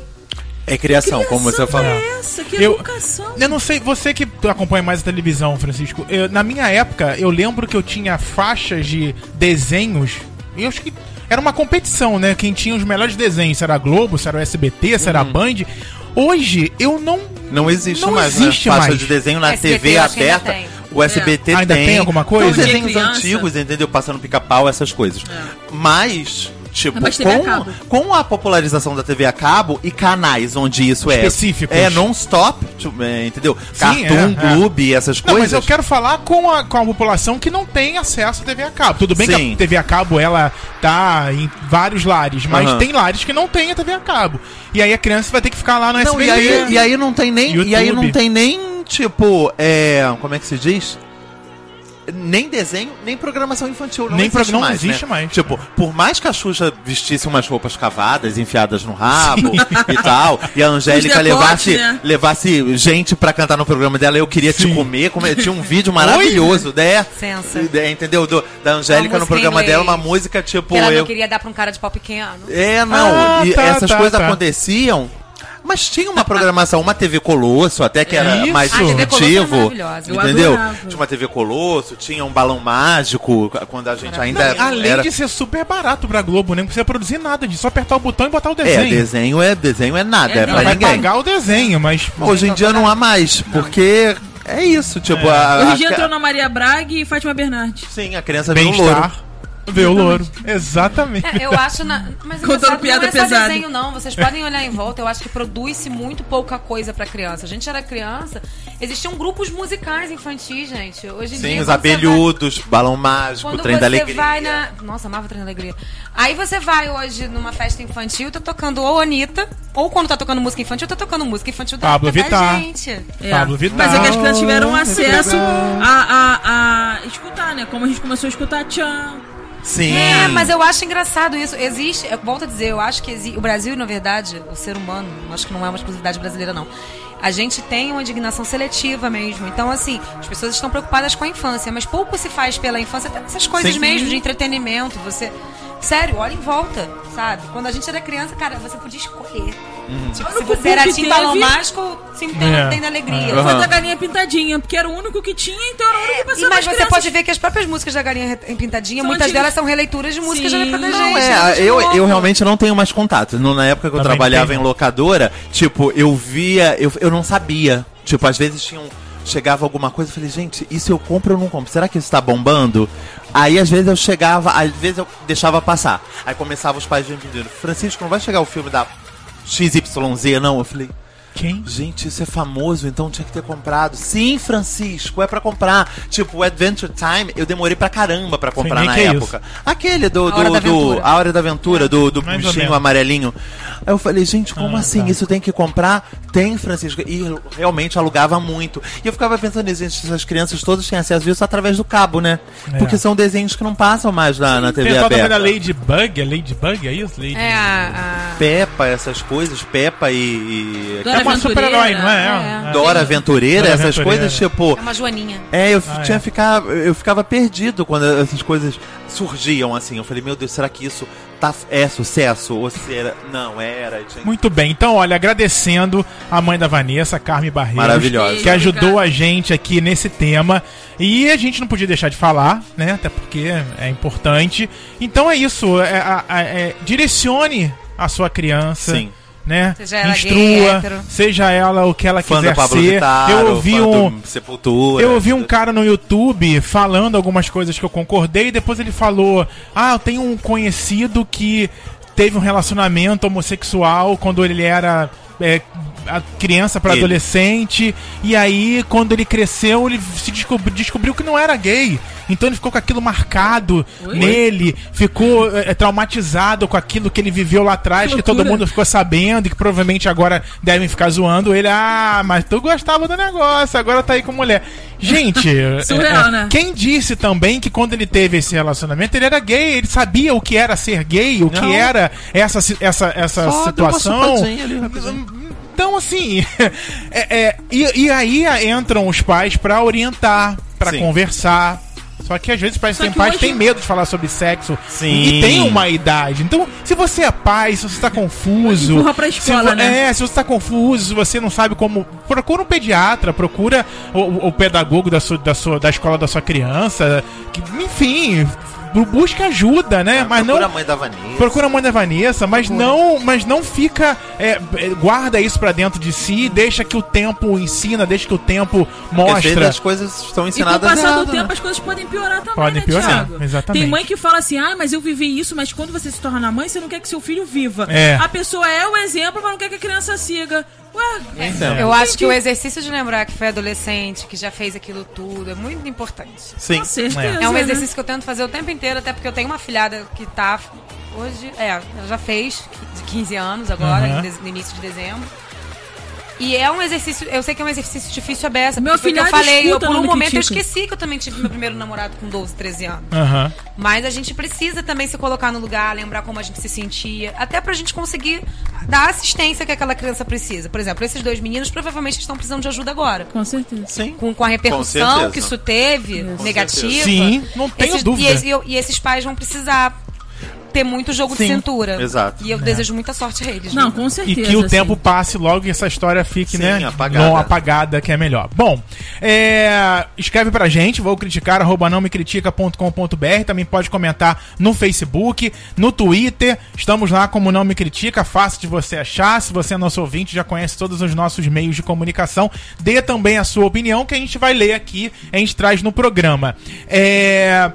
É criação, como você Criação falou. é essa? Que Eu- educação? Eu não sei, você que acompanha mais a televisão, Francisco, eu- na minha época, eu lembro que eu tinha faixas de desenhos, e eu acho que era uma competição, né? Quem tinha os melhores desenhos, se era a Globo, se era o SBT, se era a Band. Hoje, eu não. Não existe Não mais, existe né? Faixa mais. de desenho na SBT TV eu que ainda aberta. tem. O SBT Ainda tem alguma coisa? Dia desenhos criança. antigos, entendeu? Passando pica-pau, essas coisas. Mas, tipo, É, mas a com, cabo. com a popularização da TV a cabo e canais onde isso é. Específicos. É non-stop, tipo, é, entendeu? Sim, Cartoon, é, é. Clube, essas Não, coisas. mas eu quero falar com a, com a população que não tem acesso à TV a cabo. Tudo bem que Sim. a TV a cabo, ela tá em vários lares, mas Aham. tem lares que não tem a TV a cabo. E aí a criança vai ter que ficar lá no Não, SBT. e aí, e aí não tem nem. E aí YouTube. não tem nem, tipo, é. Como é que se diz? Nem desenho, nem programação infantil. Não Nem existe pro- não mais. existe né? mais. Tipo, por mais que a Xuxa vestisse umas roupas cavadas, enfiadas no rabo e tal, e a Angélica Os decotes, levasse, né? levasse gente pra cantar no programa dela, eu queria te Sim. comer. Como, tinha um vídeo maravilhoso, né? Sensa. É, entendeu? Do- da Angélica no programa inglês. dela, uma música tipo. Que ela não eu, queria dar pra um cara de pau pequeno. é, não. Ah, e tá, essas tá, coisas tá. aconteciam. Mas tinha uma programação, uma TV Colosso, até que era Isso. mais Ah, a TV Colosso era instrutivo. maravilhosa. Eu Entendeu? adorava. Tinha uma TV Colosso, tinha um balão mágico, quando a gente ainda Não, além era. de ser super barato pra Globo, né? Não precisa produzir nada, de só apertar o botão e botar o É, desenho. desenho é desenho é nada, é, É, pra vai ninguém. pagar o desenho, mas. Hoje em dia não há mais, porque é isso, tipo, a, Hoje a, em dia entrou na Maria Braga e Fátima Bernardes. sim, a criança vê o louro. Vê o louro. Exatamente. É, eu acho na. Mas Contando piada não é só pesada. desenho, não. Vocês podem olhar em volta. Eu acho que produz-se muito pouca coisa pra criança. A gente era criança, existiam grupos musicais infantis, gente. Hoje em Sim, dia. os abelhudos, balão mágico, Quando trem você da alegria. vai na. Nossa, amava o trem da alegria. Aí você vai hoje numa festa infantil, tá tocando ou Anitta, ou quando tá tocando música infantil, tá tocando música infantil da, Pablo da Vittar. gente. É. Pablo Vittar. Mas é que as crianças tiveram acesso a, a, a escutar, né? Como a gente começou a escutar Tchan. Sim. É, mas eu acho engraçado isso. Existe, eu volto a dizer, eu acho que exi- o Brasil, na verdade, o ser humano, acho que não é uma exclusividade brasileira, não. A gente tem uma indignação seletiva mesmo. Então, assim, as pessoas estão preocupadas com a infância, mas pouco se faz pela infância, até essas coisas Sim. mesmo, de entretenimento. Você. Sério, olha em volta, sabe? Quando a gente era criança, cara, você podia escolher. Tipo, se você era Tim teve- Mágico É. Tem da Alegria. Aham. Foi da galinha pintadinha, porque era o único que tinha, então era o único que E, passava mas as você crianças. pode ver que as próprias músicas da Galinha Pintadinha, São muitas antigas. delas são releituras de músicas Sim. da época da Não, gente. Não, é, de eu, eu realmente não tenho mais contato. No- Na época que eu Também trabalhava tenho. em locadora, tipo, eu via, eu, eu não sabia. Tipo, às vezes tinham. Chegava alguma coisa eu falei, gente, isso eu compro ou não compro? Será que isso tá bombando? Aí às vezes eu chegava, às vezes eu deixava passar. Aí começava os pais me pedindo, Francisco, não vai chegar o filme da XYZ, não? Eu falei, Quem? Gente, isso é famoso, então tinha que ter comprado. Sim, Francisco, é pra comprar. Tipo, o Adventure Time, eu demorei pra caramba pra comprar na é época. Aquele do, A do, Hora da do- Aventura. A Hora da Aventura, do, do Mais ou bichinho amarelinho. Aí eu falei, gente, como Ah, assim? tá. Isso tem que comprar? Tem, Francisco. E eu realmente alugava muito. E eu ficava pensando nisso, gente, essas crianças todas têm acesso a isso através do cabo, né? É. Porque são desenhos que não passam mais na, na TV Tem a aberta. da Ladybug, é Ladybug, é isso? Lady... É a. a- Peppa, essas coisas, Peppa e. e... É uma super-herói, não é? É. É. Dora Aventureira, Dora essas Aventureira. coisas, tipo. É uma Joaninha. É, eu Ah, tinha é. Ficar, eu ficava perdido quando essas coisas surgiam assim. Eu falei, meu Deus, será que isso tá, é sucesso? Ou se era. Não, era. e tinha- Muito bem, então olha, agradecendo a mãe da Vanessa, Carme Barreiros, Maravilhosa. que ajudou a gente aqui nesse tema. E a gente não podia deixar de falar, né? Até porque é importante. Então é isso, é, é, direcione a sua criança. Sim. Né? Seja ela Instrua, gay, seja ela o que ela Fã quiser ser. Eu ouvi um, Sepultura. eu ouvi um cara no YouTube falando algumas coisas que eu concordei, e depois ele falou: Ah, eu tenho um conhecido que teve um relacionamento homossexual quando ele era. é, a criança para adolescente e aí quando ele cresceu ele se descobri- descobriu que não era gay então ele ficou com aquilo marcado Oi? nele ficou é, traumatizado com aquilo que ele viveu lá atrás Que que todo mundo ficou sabendo e que provavelmente agora devem ficar zoando ele ah mas tu gostava do negócio agora tá aí com mulher gente Surreal, é, é, né? quem disse também que quando ele teve esse relacionamento ele era gay ele sabia o que era ser gay o que Não. era essa essa essa Só deu uma situação ali, rapidinho. Então, assim, é, é, e, e aí entram os pais pra orientar, pra Sim. conversar. Só que às vezes parece que tem que pais hoje- que têm medo de falar sobre sexo. Sim. E tem uma idade. Então, se você é pai, se você tá confuso. Empurra pra escola, se vo- né? É, se você tá confuso, se você não sabe como. Procura um pediatra, procura o, o- o pedagogo da, sua, da, sua, da escola da sua criança. que- enfim. Bu- busca ajuda, né? mas Procura não a mãe da Vanessa. Procura a mãe da Vanessa, mas não, mas não fica. é, é, guarda isso pra dentro de si, deixa que o tempo ensina, deixa que o tempo mostra. as coisas estão E com o ensinadas passar do tempo, né? as coisas podem piorar também, Podem né, piorar, Thiago? exatamente. Tem mãe que fala assim, ah, mas eu vivi isso, mas quando você se torna mãe, você não quer que seu filho viva. É. A pessoa é o exemplo, mas não quer que a criança siga. Ué, Então. Eu acho que o exercício de lembrar que foi adolescente, que já fez aquilo tudo, é muito importante. Sim. com certeza. É um né? exercício que eu tento fazer o tempo inteiro, até porque eu tenho uma filhada que tá hoje. É, ela já fez, de 15 anos agora, Uhum. no início de dezembro. E é um exercício, eu sei que é um exercício difícil a beça. Meu porque foi o que eu falei, eu, por um me momento eu esqueci que eu também tive meu primeiro namorado com 12, 13 anos. Aham. Mas a gente precisa também se colocar no lugar, lembrar como a gente se sentia, até pra gente conseguir dar a assistência que aquela criança precisa. Por exemplo, esses dois meninos provavelmente estão precisando de ajuda agora. Com certeza. Sim. Com, com a repercussão certeza. que isso teve, Com negativa. certeza. Sim, não tenho esses, dúvida. E, esse- e esses pais vão precisar ter muito jogo Sim, de cintura. exato. E eu desejo muita sorte a eles. Não, com E certeza. que o assim. tempo passe logo e essa história fique, Sim, né? apagada. Não apagada, que é melhor. Bom, é, escreve pra gente, vou criticar, arroba não me critica.com.br. Também pode comentar no Facebook, no Twitter. Estamos lá como Não Me Critica, fácil de você achar. Se você é nosso ouvinte, já conhece todos os nossos meios de comunicação. Dê também a sua opinião, que a gente vai ler aqui, a gente traz no programa. É.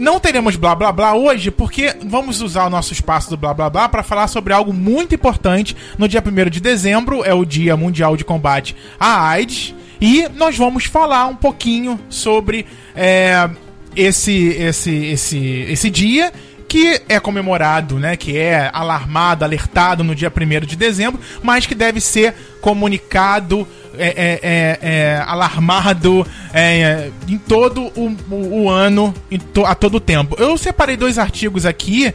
Não teremos blá blá blá hoje, porque vamos usar o nosso espaço do blá blá blá para falar sobre algo muito importante. No dia 1 de dezembro é o Dia Mundial de Combate à AIDS. E nós vamos falar um pouquinho sobre é, esse, esse, esse, esse dia que é comemorado, né, que é alarmado, alertado no dia 1 de dezembro, mas que deve ser comunicado, é, é, é, é, alarmado é, em todo o, o- o ano, to- a todo tempo. Eu separei dois artigos aqui,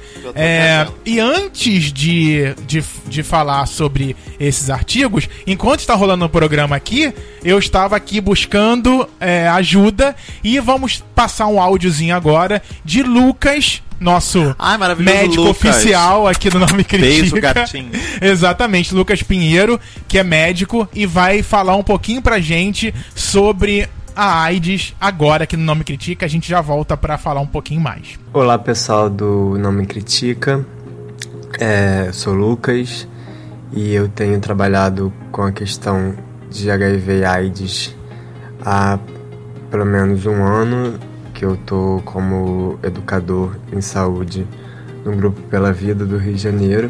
e antes de, de, de falar sobre esses artigos, enquanto está rolando o programa aqui, eu estava aqui buscando ajuda e vamos passar um áudiozinho agora de Lucas, nosso Ai, médico Lucas. oficial aqui do Nome Critica. Beijo, gatinho. Exatamente, Lucas Pinheiro, que é médico e vai falar um pouquinho pra gente sobre a AIDS agora aqui no Nome Critica. A gente já volta pra falar um pouquinho mais. Olá pessoal do Não Me Critica, é, sou Lucas e eu tenho trabalhado com a questão de HIV e AIDS há pelo menos um ano que eu tô como educador em saúde no Grupo Pela Vida do Rio de Janeiro.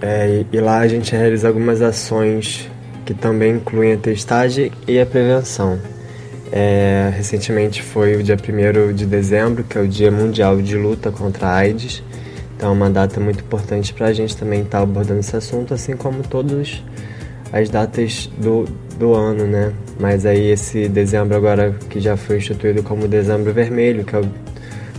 É, e, lá a gente realiza algumas ações que também incluem a testagem e a prevenção. É, recentemente foi o dia 1 de dezembro, que é o Dia Mundial de Luta contra a AIDS. Então é uma data muito importante para a gente também estar abordando esse assunto, assim como todas as datas do, do ano, né? Mas aí esse dezembro agora que já foi instituído como Dezembro Vermelho, que é o-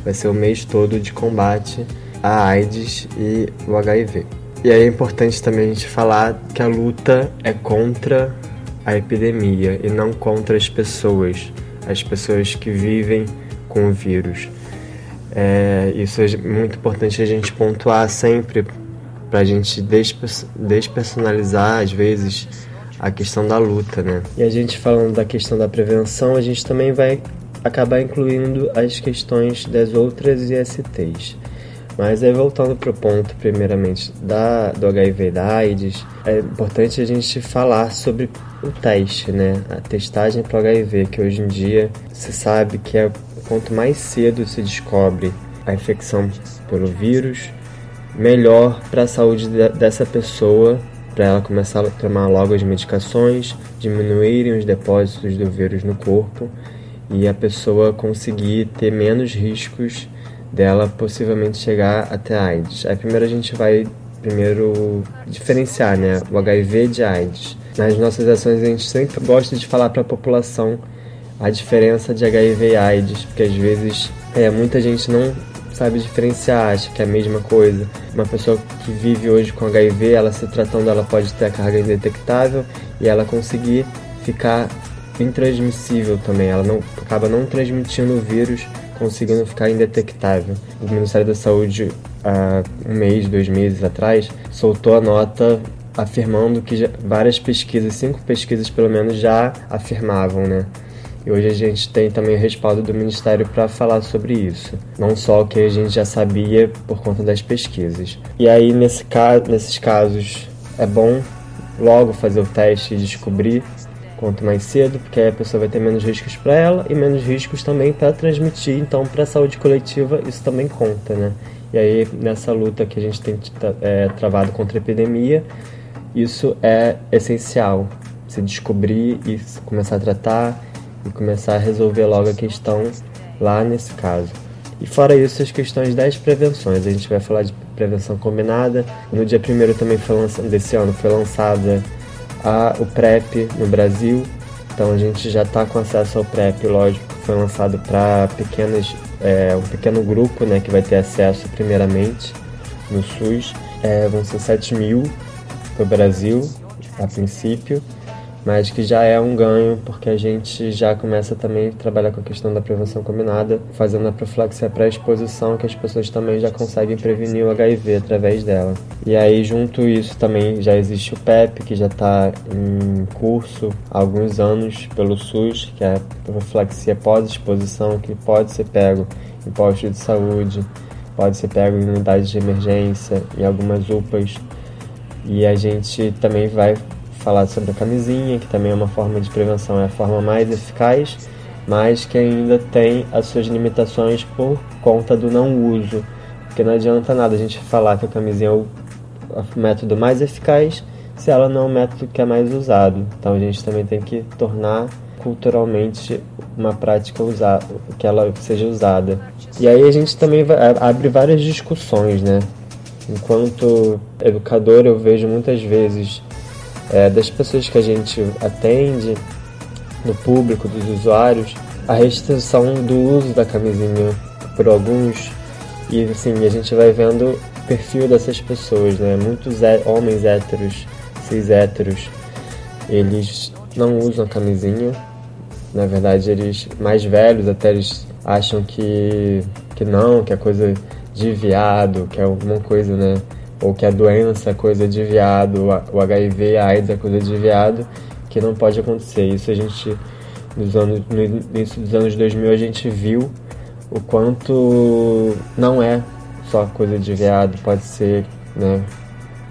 vai ser o mês todo de combate à AIDS e o HIV. E aí é importante também a gente falar que a luta é contra a epidemia e não contra as pessoas, as pessoas que vivem com o vírus. É, isso é muito importante a gente pontuar sempre para a gente despe- despersonalizar às vezes a questão da luta, né? E a gente falando da questão da prevenção, a gente também vai acabar incluindo as questões das outras ISTs. Mas aí voltando para o ponto, primeiramente, da, do HIV e da AIDS, é importante a gente falar sobre o teste, né? A testagem para HIV, que hoje em dia se sabe que é quanto mais cedo se descobre a infecção pelo vírus, melhor para a saúde de- dessa pessoa, para ela começar a tomar logo as medicações, diminuírem os depósitos do vírus no corpo e a pessoa conseguir ter menos riscos dela possivelmente chegar até a AIDS. Aí primeiro a gente vai primeiro diferenciar, né, o HIV de AIDS. Nas nossas ações a gente sempre gosta de falar para a população a diferença de HIV e AIDS, porque às vezes é, muita gente não sabe diferenciar, acha que é a mesma coisa. Uma pessoa que vive hoje com HIV, ela se tratando, ela pode ter a carga indetectável e ela conseguir ficar intransmissível também. Ela não acaba não transmitindo o vírus, conseguindo ficar indetectável. O Ministério da Saúde, há um mês, dois meses atrás, soltou a nota afirmando que já- várias pesquisas, cinco pesquisas pelo menos, já afirmavam, né? E hoje a gente tem também o respaldo do Ministério para falar sobre isso. Não só o que a gente já sabia por conta das pesquisas. E aí, nesse caso, nesses casos, é bom logo fazer o teste e descobrir quanto mais cedo, porque aí a pessoa vai ter menos riscos para ela e menos riscos também para transmitir. Então, para a saúde coletiva, isso também conta, né? E aí, nessa luta que a gente tem é, travado contra a epidemia, isso é essencial. Se descobrir e começar a tratar e começar a resolver logo a questão lá nesse caso. E fora isso, as questões das prevenções. A gente vai falar de prevenção combinada. No dia 1 também foi lançado, desse ano foi lançada a, o PrEP no Brasil. Então a gente já está com acesso ao PrEP, lógico, foi lançado para pequenas, é, um pequeno grupo né, que vai ter acesso primeiramente no SUS. É, vão ser 7 mil para o Brasil, a princípio mas que já é um ganho porque a gente já começa também a trabalhar com a questão da prevenção combinada, fazendo a profilaxia pré-exposição, que as pessoas também já conseguem prevenir o HIV através dela. E aí, junto isso, também já existe o PEP, que já está em curso há alguns anos pelo SUS, que é a profilaxia pós-exposição, que pode ser pego em postos de saúde, pode ser pego em unidades de emergência, em algumas UPAs. E a gente também vai falar sobre a camisinha, que também é uma forma de prevenção, é a forma mais eficaz, mas que ainda tem as suas limitações por conta do não uso. Porque não adianta nada a gente falar que a camisinha é o, método mais eficaz se ela não é o método que é mais usado. Então a gente também tem que tornar culturalmente uma prática usada, que ela seja usada. E aí a gente também abre várias discussões, né? Enquanto educador, eu vejo muitas vezes é, das pessoas que a gente atende, do público, dos usuários, a restrição do uso da camisinha por alguns. E assim, a gente vai vendo o perfil dessas pessoas, né? Muitos homens héteros, cis héteros, eles não usam camisinha. Na verdade, eles mais velhos até eles acham que, que não, que é coisa de viado, que é alguma coisa, né? Ou que a doença é coisa de viado, o HIV, a AIDS é coisa de viado, que não pode acontecer. Isso a gente, nos anos, no início dos anos 2000, a gente viu o quanto não é só coisa de viado, pode ser, né,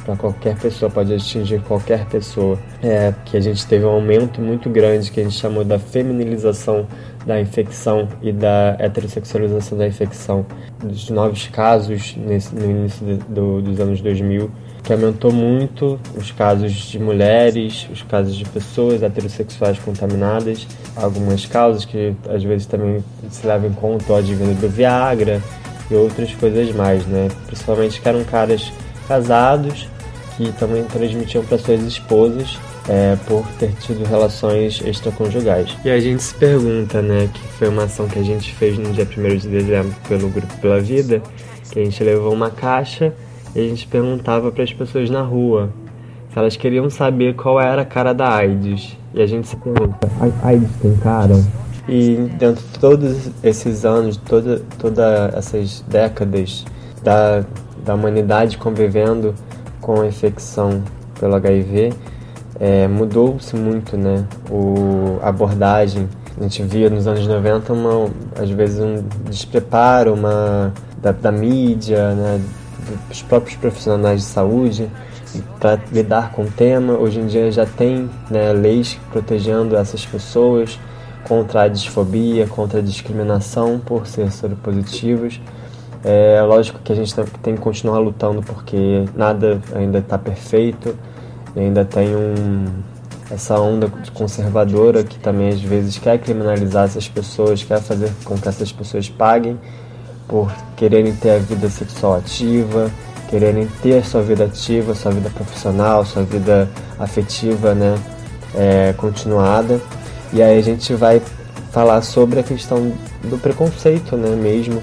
para qualquer pessoa, pode atingir qualquer pessoa. É que a gente teve um aumento muito grande que a gente chamou da feminilização da infecção e da heterossexualização da infecção, dos novos casos nesse, no início de, do, dos anos 2000, que aumentou muito os casos de mulheres, os casos de pessoas heterossexuais contaminadas, algumas causas que às vezes também se levam em conta o advindo do Viagra e outras coisas mais, né? Principalmente que eram caras casados que também transmitiam para suas esposas é, por ter tido relações extraconjugais. E a gente se pergunta, né, que foi uma ação que a gente fez no dia 1 de dezembro pelo Grupo Pela Vida, que a gente levou uma caixa e a gente perguntava para as pessoas na rua se elas queriam saber qual era a cara da AIDS. E a gente se pergunta, a AIDS tem cara? E dentro de todos esses anos, toda, toda essas décadas da da humanidade convivendo com a infecção pelo HIV, é, mudou-se muito, né? O, a abordagem. A gente via nos anos 90, uma, às vezes, um despreparo uma, da, da mídia, né? dos próprios profissionais de saúde para lidar com o tema. Hoje em dia já tem né, leis protegendo essas pessoas contra a disfobia, contra a discriminação por ser soropositivos. É lógico que a gente tem que continuar lutando porque nada ainda está perfeito, ainda tem um, essa onda conservadora que também às vezes quer criminalizar essas pessoas, quer fazer com que essas pessoas paguem por quererem ter a vida sexual ativa, quererem ter sua vida ativa, sua vida profissional, sua vida afetiva, né, é, continuada. E aí a gente vai falar sobre a questão do preconceito, né, mesmo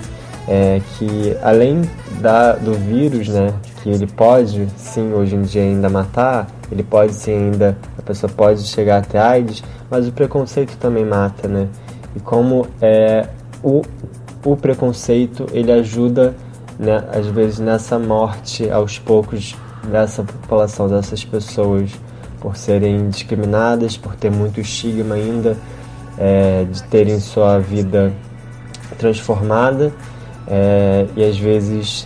é que além da, do vírus, né, que ele pode sim hoje em dia ainda matar, ele pode sim ainda, a pessoa pode chegar até AIDS, mas o preconceito também mata, né? E como é, o, o preconceito ele ajuda, né, às vezes nessa morte aos poucos dessa população, dessas pessoas, por serem discriminadas, por ter muito estigma ainda é, de terem sua vida transformada é, e às vezes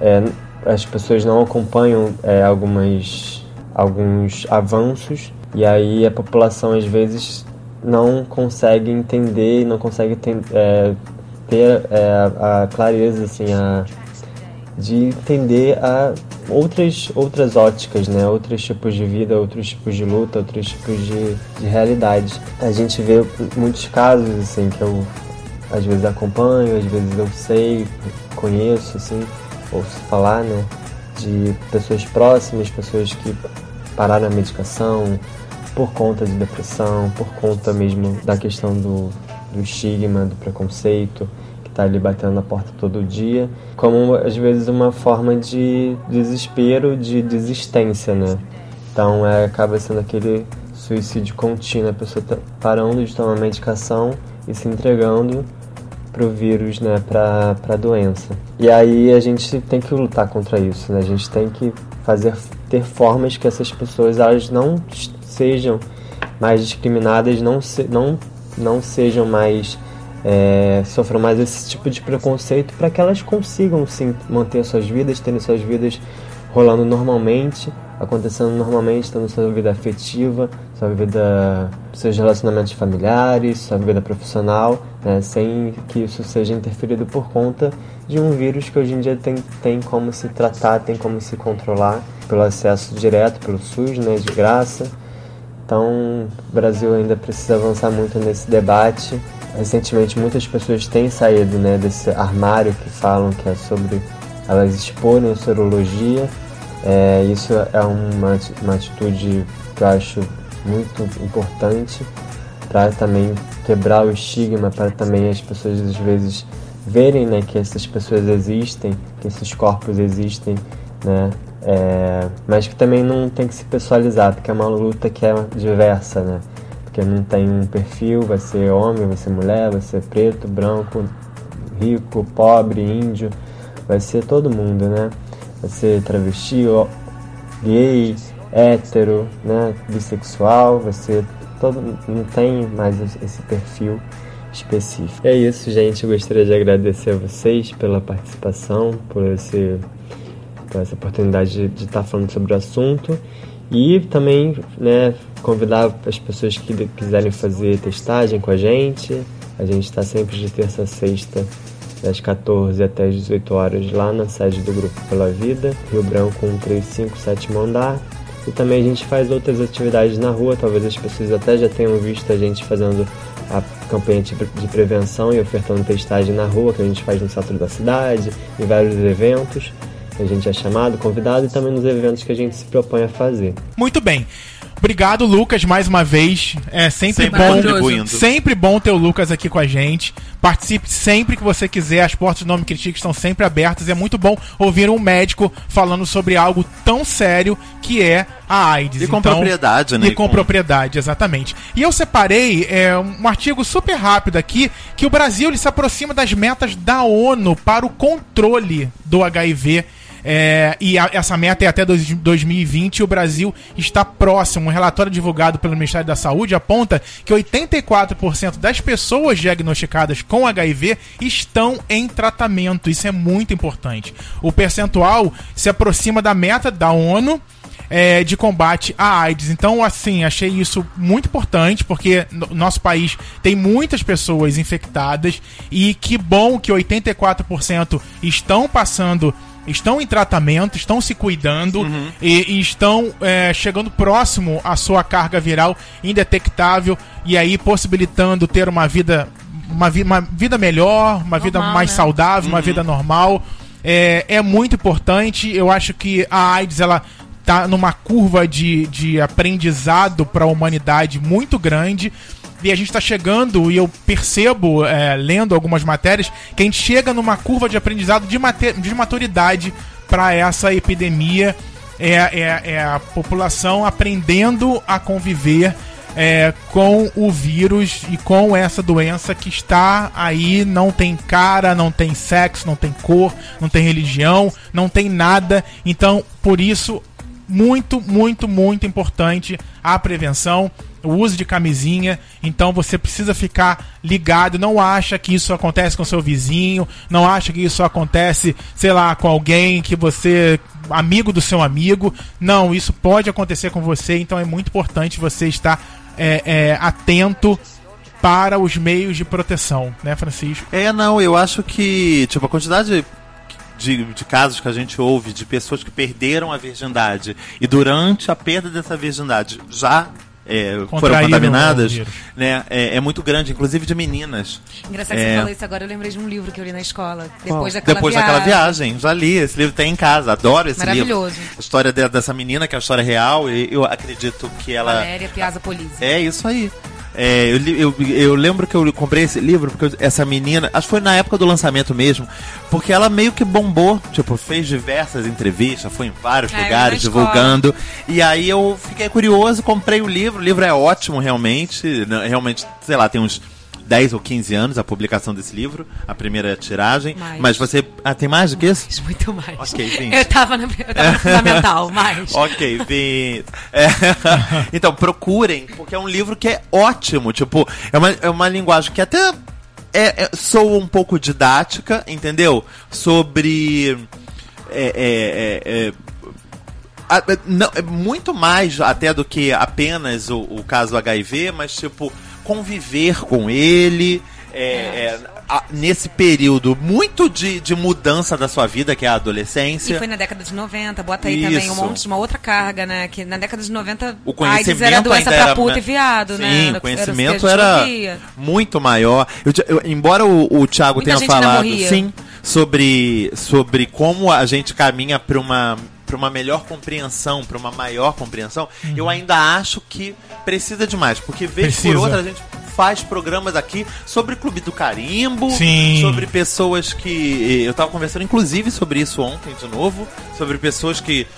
é, as pessoas não acompanham é, algumas, alguns avanços e aí a população às vezes não consegue entender, não consegue ter, é, ter é, a clareza assim, a, de entender a outras, outras óticas, né? outros tipos de vida, outros tipos de luta, outros tipos de, de realidade. A gente vê muitos casos assim que eu às vezes acompanho, às vezes eu sei, conheço, assim, ouço falar, né? De pessoas próximas, pessoas que pararam a medicação por conta de depressão, por conta mesmo da questão do, do estigma, do preconceito, que está ali batendo na porta todo dia, como às vezes uma forma de desespero, de desistência, né? Então é, acaba sendo aquele suicídio contínuo, a pessoa tá parando de tomar medicação e se entregando para o vírus, né, para a doença. E aí a gente tem que lutar contra isso, né? A gente tem que fazer ter formas que essas pessoas elas não sejam mais discriminadas, não se, não não sejam mais é, sofram mais esse tipo de preconceito para que elas consigam sim manter suas vidas, terem suas vidas rolando normalmente, acontecendo normalmente, tendo sua vida afetiva, sua vida, seus relacionamentos familiares, sua vida profissional, né, sem que isso seja interferido por conta de um vírus que hoje em dia tem, tem como se tratar, tem como se controlar pelo acesso direto, pelo SUS, né, de graça. Então, o Brasil ainda precisa avançar muito nesse debate. Recentemente, muitas pessoas têm saído né, desse armário que falam que é sobre elas exporem a sorologia. É, isso é uma, uma atitude que eu acho muito importante para também quebrar o estigma, para também as pessoas às vezes verem né, que essas pessoas existem, que esses corpos existem, né, é, mas que também não tem que se pessoalizar, porque é uma luta que é diversa, né, porque não tem um perfil, vai ser homem, vai ser mulher, vai ser preto, branco, rico, pobre, índio, vai ser todo mundo, né? Vai ser travesti, gay, hétero, né? Bissexual, vai ser todo. Não tem mais esse perfil específico. É isso, gente. Eu gostaria de agradecer a vocês pela participação, por, esse, por essa oportunidade de, estar falando sobre o assunto. E também né, convidar as pessoas que quiserem fazer testagem com a gente. A gente está sempre de terça a sexta das 14 até as 18 horas lá na sede do Grupo Pela Vida, Rio Branco 135, andar. E também a gente faz outras atividades na rua, talvez as pessoas até já tenham visto a gente fazendo a campanha de prevenção e ofertando testagem na rua, que a gente faz no centro da cidade, em vários eventos. A gente é chamado, convidado e também nos eventos que a gente se propõe a fazer. Muito bem. Obrigado, Lucas, mais uma vez. É sempre, Sempre bom. Sempre bom ter o Lucas aqui com a gente. Participe sempre que você quiser. As portas do Nome Critique estão sempre abertas. É muito bom ouvir um médico falando sobre algo tão sério que é a AIDS. E com propriedade, né? E com, propriedade, exatamente. E eu separei é, um artigo super rápido aqui que o Brasil se aproxima das metas da ONU para o controle do HIV. É, e a- essa meta é até dois- 2020 e o Brasil está próximo. Um relatório divulgado pelo Ministério da Saúde aponta que 84% das pessoas diagnosticadas com HIV estão em tratamento. Isso é muito importante. O percentual se aproxima da meta da ONU é, de combate à AIDS. Então, assim, achei isso muito importante, porque no nosso país tem muitas pessoas infectadas e que bom que 84% estão passando. Estão em tratamento, estão se cuidando e, e estão é, chegando próximo à sua carga viral indetectável e aí possibilitando ter uma vida, uma, vi- uma vida melhor, uma vida Normal, mais né? saudável, uma vida normal. É, é muito importante. Eu acho que a AIDS ela tá numa curva de, de aprendizado para a humanidade muito grande. E a gente está chegando, e eu percebo, é, lendo algumas matérias, que a gente chega numa curva de aprendizado de, de maturidade para essa epidemia. É, é, é a população aprendendo a conviver é, com o vírus e com essa doença que está aí, não tem cara, não tem sexo, não tem cor, não tem religião, não tem nada. Então, por isso, muito, muito, muito importante a prevenção, o uso de camisinha. Então você precisa ficar ligado. Não acha que isso acontece com seu vizinho, não acha que isso acontece, sei lá, com alguém que você amigo do seu amigo. Não, isso pode acontecer com você. Então é muito importante você estar é, é, atento para os meios de proteção, né, Francisco? É, não, eu acho que, tipo, a quantidade de, de casos que a gente ouve de pessoas que perderam a virgindade e durante a perda dessa virgindade já é, foram contaminadas, né, é, é muito grande, inclusive de meninas. Engraçado que É. você falou isso agora, eu lembrei de um livro que eu li na escola. Depois daquela Depois viagem. daquela viagem, já li. Esse livro tem em casa, adoro esse livro. Maravilhoso. A história de- dessa menina, que é a história real, e eu acredito que ela. Valéria Piazza Polizzi. É isso aí. É, eu, li- eu, eu lembro que eu comprei esse livro porque essa menina, acho que foi na época do lançamento mesmo, porque ela meio que bombou, tipo, fez diversas entrevistas, foi em vários É, lugares divulgando. E aí eu fiquei curioso, comprei o livro. O livro é ótimo, realmente. né, Realmente, sei lá, tem uns 10 ou 15 anos a publicação desse livro, a primeira tiragem. Mais. Mas você. Ah, tem mais do que isso? Muito mais. Ok, 20. Eu tava na, eu tava no fundamental, mas. Ok, 20. É. Então, procurem, porque é um livro que é ótimo. Tipo, é uma, é uma linguagem que até é, é, soa um pouco didática, entendeu? Sobre. É, é, é, é, a- não, é muito mais até do que apenas o, o caso HIV, mas tipo, conviver com ele. é, é, a- nesse período muito de, de mudança da sua vida, que é a adolescência. E foi na década de 90, bota aí também um Isso. monte de uma outra carga, né? Que na década de 90 o AIDS conhecimento era doença pra era puta e viado, Sim, né? Era- era o conhecimento era ouvia. muito maior. Eu eu- embora o, o Thiago Muita tenha falado, sim, sobre, sobre como a gente caminha para uma para uma melhor compreensão, para uma maior compreensão, eu ainda acho que precisa de mais, porque vez Precisa. por outra a gente faz programas aqui sobre Clube do Carimbo, Sim. sobre pessoas que. Eu tava conversando inclusive sobre isso ontem de novo, sobre pessoas que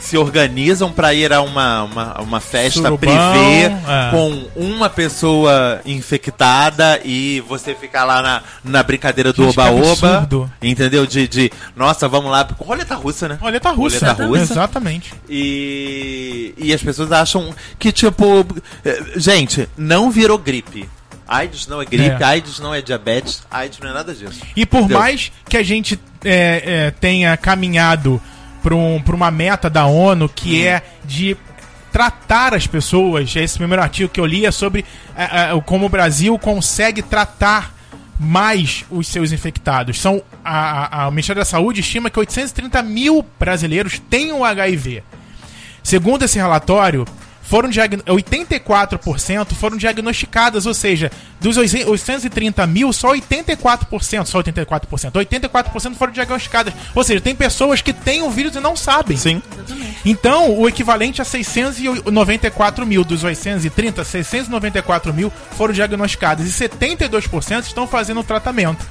se organizam para ir a uma, uma, uma festa Surubão, privê é. com uma pessoa infectada e você ficar lá na, na brincadeira do oba-oba. Entendeu? De, de, nossa, vamos lá. Roleta russa, né? Roleta russa. Roleta russa. Exatamente. E, e as pessoas acham que, tipo, eh, gente, não virou gripe. AIDS não é gripe, É. AIDS não é diabetes, AIDS não é nada disso. E por Entendeu? mais que a gente é, é, tenha caminhado para um, uma meta da ONU que é de tratar as pessoas, esse primeiro artigo que eu li é sobre é, é, como o Brasil consegue tratar mais os seus infectados. São a, a- a- o Ministério da Saúde estima que 830 mil brasileiros têm o HIV. Segundo esse relatório, foram diagn- 84% foram diagnosticadas, ou seja, dos 830 mil, só 84%, só 84%, 84% foram diagnosticadas. Ou seja, tem pessoas que têm o vírus e não sabem. Sim. Então, o equivalente a 694 mil dos 830, 694 mil foram diagnosticadas e 72% estão fazendo o tratamento.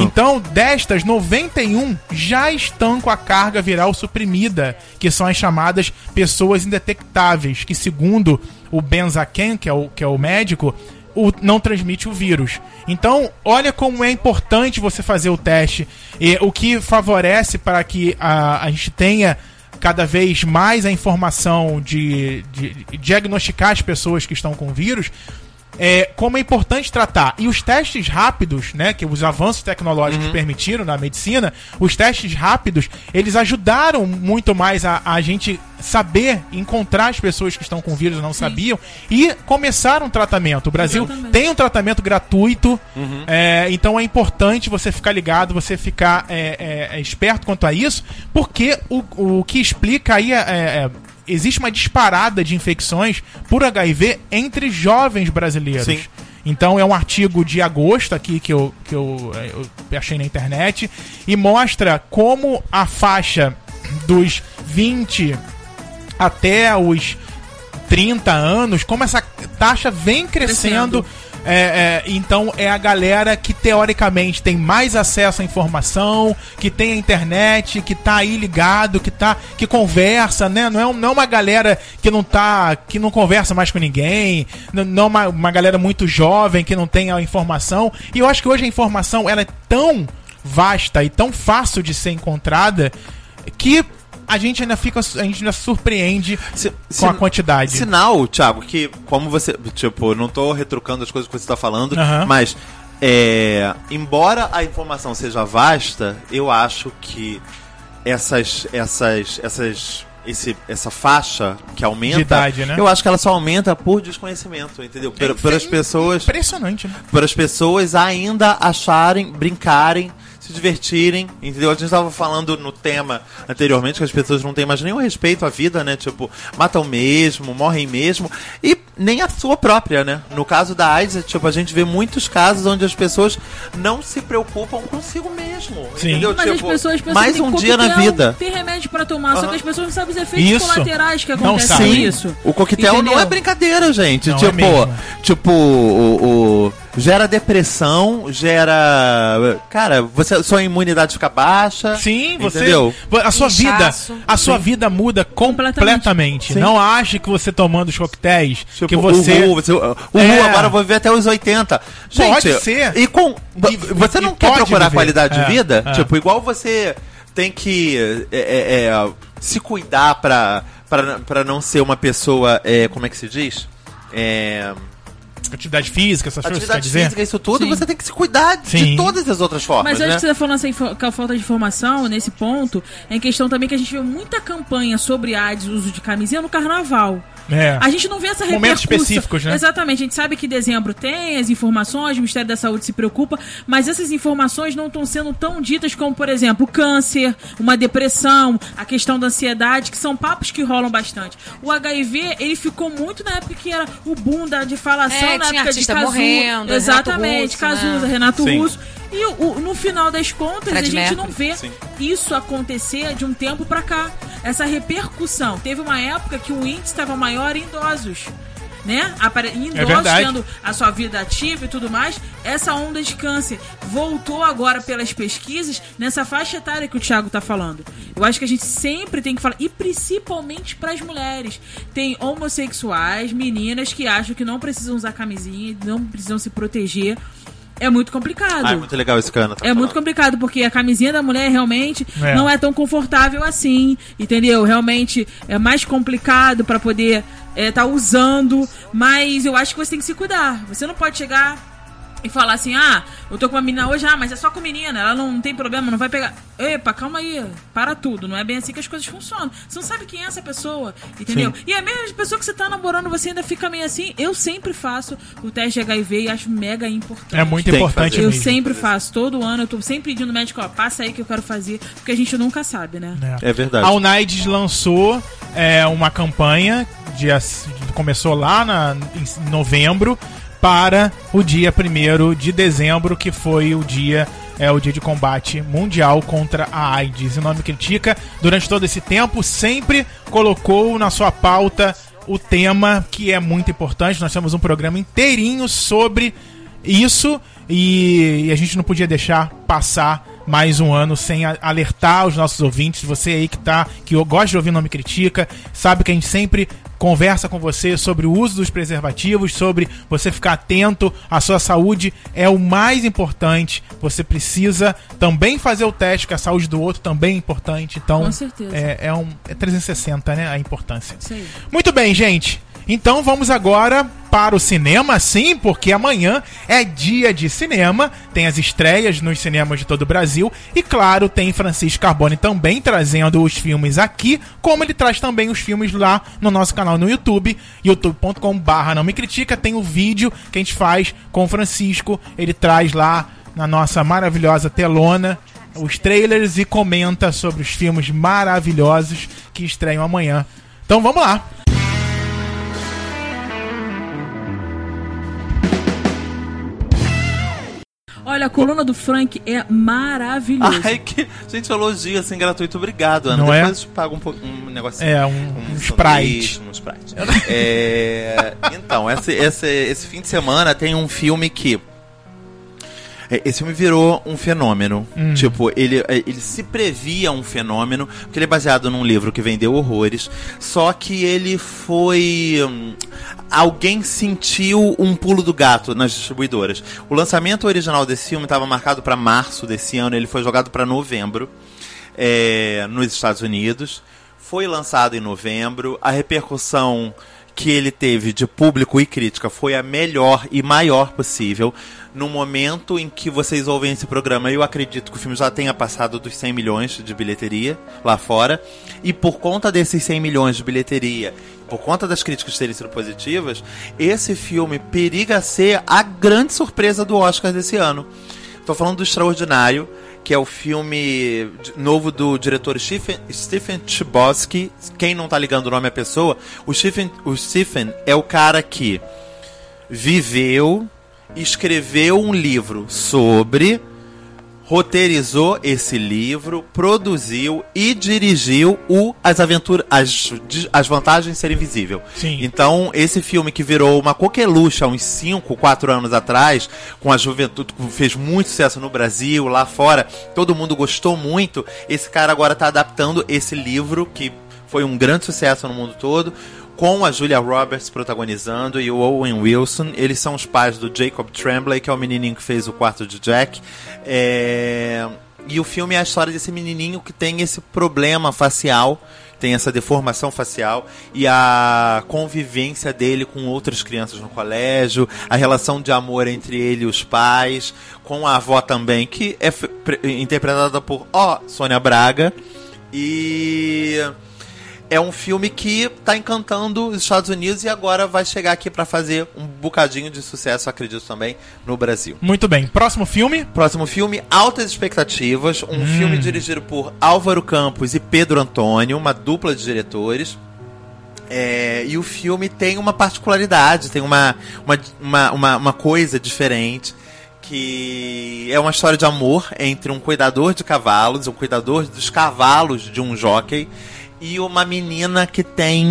Então, destas, 91 já estão com a carga viral suprimida, que são as chamadas pessoas indetectáveis, que segundo o Benzaken, que é o, que é o médico, o- não transmite o vírus. Então, olha como é importante você fazer o teste, e o que favorece para que a, a gente tenha cada vez mais a informação de, de- de diagnosticar as pessoas que estão com vírus, é, como é importante tratar. E os testes rápidos, né, que os avanços tecnológicos permitiram na medicina, os testes rápidos, eles ajudaram muito mais a, a gente saber encontrar as pessoas que estão com vírus e não sabiam e começar um tratamento. O Brasil tem um tratamento gratuito, é, então é importante você ficar ligado, você ficar é, é, é, esperto quanto a isso, porque o, o que explica aí é, é, existe uma disparada de infecções por HIV entre jovens brasileiros. Sim. Então é um artigo de agosto aqui que eu, que eu, eu achei na internet e mostra como a faixa dos 20 até os 30 anos, como essa taxa vem crescendo. É, é, então é a galera que teoricamente tem mais acesso à informação, que tem a internet, que tá aí ligado, que tá que conversa, né? Não é, não é uma galera que não tá que não conversa mais com ninguém, não é uma, uma galera muito jovem que não tem a informação. E eu acho que hoje a informação ela é tão vasta e tão fácil de ser encontrada que a gente ainda fica, a gente ainda surpreende Se- com a quantidade. Sinal, Thiago, que como você. Tipo, não tô retrucando as coisas que você tá falando, Aham. mas. É, embora a informação seja vasta, eu acho que essas. essas. essas. Esse, essa faixa que aumenta, De idade, né? eu acho que ela só aumenta por desconhecimento, entendeu? Por, por as pessoas, Impressionante, né? por as pessoas ainda acharem, brincarem, se divertirem, entendeu? A gente estava falando no tema anteriormente que as pessoas não têm mais nenhum respeito à vida, né? Tipo, matam mesmo, morrem mesmo, e nem a sua própria, né? No caso da AIDS, é, tipo, a gente vê muitos casos onde as pessoas não se preocupam consigo mesmo, Sim. entendeu? Mas as tipo, pessoas pensam mais um dia na vida. Tem remédio pra tomar, só que as pessoas não sabem os efeitos Isso. colaterais que Não acontecem isso. o coquetel não Entendeu? é brincadeira, gente. Não é tipo, mesmo. tipo, o, o- gera depressão, gera, cara, você sua imunidade fica baixa. Sim, você. Entendeu? A sua vida. Inchaço. A sua vida muda completamente. Completamente. Sim. Não ache que você tomando os coquetéis. Tipo, que você. Uhul, você, uhul, É. agora eu vou viver até os 80. Gente, Pode ser. E com. E- você não quer procurar viver. qualidade É, de vida? é. Tipo, igual você tem que é, é, é, se cuidar pra, pra, pra não ser uma pessoa. é, como é que se diz? É, Atividade física, essas coisas, quer atividade dizer? física, isso tudo, Sim. você tem que se cuidar de Sim. todas as outras formas, Mas né? antes que você tá falando essa info- com a falta de informação, nesse ponto, é em questão também que a gente vê muita campanha sobre AIDS, uso de camisinha no carnaval. É. A gente não vê essa Momentos específicos, né? Exatamente. A gente sabe que dezembro tem as informações, o Ministério da Saúde se preocupa, mas essas informações não estão sendo tão ditas como, por exemplo, o câncer, uma depressão, a questão da ansiedade, que são papos que rolam bastante. O HIV, ele ficou muito na época que era o boom da difalação, É, na tinha época de Cazuza. morrendo, Exatamente, Renato Russo, Cazuza, né? Renato Sim. Russo. E o- no final das contas, Fred a gente Mercury. não vê Sim. isso acontecer de um tempo pra cá. Essa repercussão. Teve uma época que o índice estava maior em idosos. Né? Apare... Em idosos verdade. tendo a sua vida ativa e tudo mais, essa onda de câncer voltou agora pelas pesquisas nessa faixa etária que o Thiago tá falando. Eu acho que a gente sempre tem que falar, e principalmente para as mulheres. Tem homossexuais, meninas que acham que não precisam usar camisinha, não precisam se proteger. É muito complicado. Ah, é muito legal esse cano. tá É muito falando. complicado, porque a camisinha da mulher realmente É. não é tão confortável assim, entendeu? Realmente é mais complicado pra poder estar usando, mas eu acho que você tem que se cuidar. Você não pode chegar e falar assim, ah, eu tô com uma menina hoje, ah, mas é só com menina, ela não tem problema, não vai pegar. Epa, calma aí, para tudo, não é bem assim que as coisas funcionam. Você não sabe quem é essa pessoa, entendeu? E a mesma pessoa que você tá namorando, você ainda fica meio assim. Eu sempre faço o teste de HIV e acho mega importante. É muito Tem importante. Eu mesmo. sempre faço, todo ano eu tô sempre pedindo no médico, ó, passa aí que eu quero fazer, porque a gente nunca sabe, né? É. É verdade. A United lançou é, uma campanha, dia, começou lá na, em novembro, para o dia 1 de dezembro, que foi o dia é o dia de combate mundial contra a AIDS. O nome critica, durante todo esse tempo, sempre colocou na sua pauta o tema que é muito importante. Nós temos um programa inteirinho sobre isso e, e a gente não podia deixar passar mais um ano sem alertar os nossos ouvintes. Você aí que tá, que gosta de ouvir o Nome Critica, sabe que a gente sempre conversa com você sobre o uso dos preservativos, sobre você ficar atento à sua saúde é o mais importante. Você precisa também fazer o teste, que a saúde do outro também é importante. Então, Com certeza. É, é um é 360, né, a importância. Aí. Muito bem, gente. Então vamos agora para o cinema, sim, porque amanhã é dia de cinema, tem as estreias nos cinemas de todo o Brasil e, claro, tem Francisco Carbone também trazendo os filmes aqui, como ele traz também os filmes lá no nosso canal no YouTube, youtube.com/barra não me critica. Tem o vídeo que a gente faz com o Francisco, ele traz lá na nossa maravilhosa telona os trailers e comenta sobre os filmes maravilhosos que estreiam amanhã. Então vamos lá. Olha, a coluna do Frank é maravilhosa. Ai, que. Gente, elogio assim gratuito. Obrigado, Ana. Não é? Depois te pago um, um negocinho. É, um, um Sprite. sanduíche, Um Sprite. É, então, esse, esse, esse fim de semana tem um filme que. É, Esse filme virou um fenômeno. Hum. Tipo, ele, é, ele se previa um fenômeno, porque ele é baseado num livro que vendeu horrores. Só que ele foi. hum, Alguém sentiu um pulo do gato nas distribuidoras. O lançamento original desse filme estava marcado para março desse ano, ele foi jogado para novembro é, nos Estados Unidos. foi lançado em novembro. A repercussão que ele teve de público e crítica foi a melhor e maior possível. No momento em que vocês ouvem esse programa, eu acredito que o filme já tenha passado dos 100 milhões de bilheteria lá fora. E por conta desses 100 milhões de bilheteria, por conta das críticas terem sido positivas, esse filme periga ser a grande surpresa do Oscar desse ano. Tô falando do Extraordinário, que é o filme novo do diretor Stephen, Stephen Chbosky. Quem não tá ligando o nome à pessoa, o Stephen, o Stephen é o cara que viveu, escreveu um livro sobre, roteirizou esse livro, produziu e dirigiu o As Aventuras, as, as Vantagens de Ser Invisível. Sim. Então, esse filme que virou uma coqueluche há uns 5, 4 anos atrás, com a juventude, fez muito sucesso no Brasil, lá fora, todo mundo gostou muito. Esse cara agora está adaptando esse livro, que foi um grande sucesso no mundo todo, com a Julia Roberts protagonizando e o Owen Wilson. Eles são os pais do Jacob Tremblay, que é o menininho que fez o quarto de Jack. É... E o filme é a história desse menininho que tem esse problema facial, tem essa deformação facial e a convivência dele com outras crianças no colégio, a relação de amor entre ele e os pais, com a avó também, que é interpretada por, ó, Sônia Braga. E é um filme que tá encantando os Estados Unidos e agora vai chegar aqui pra fazer um bocadinho de sucesso, acredito também, no Brasil. Muito bem. Próximo filme. Próximo filme, Altas Expectativas, um filme dirigido por Álvaro Campos e Pedro Antônio, uma dupla de diretores. É, e o filme tem uma particularidade, tem uma, uma, uma, uma, uma coisa diferente, que é uma história de amor entre um cuidador de cavalos, um cuidador dos cavalos de um jockey, e uma menina que tem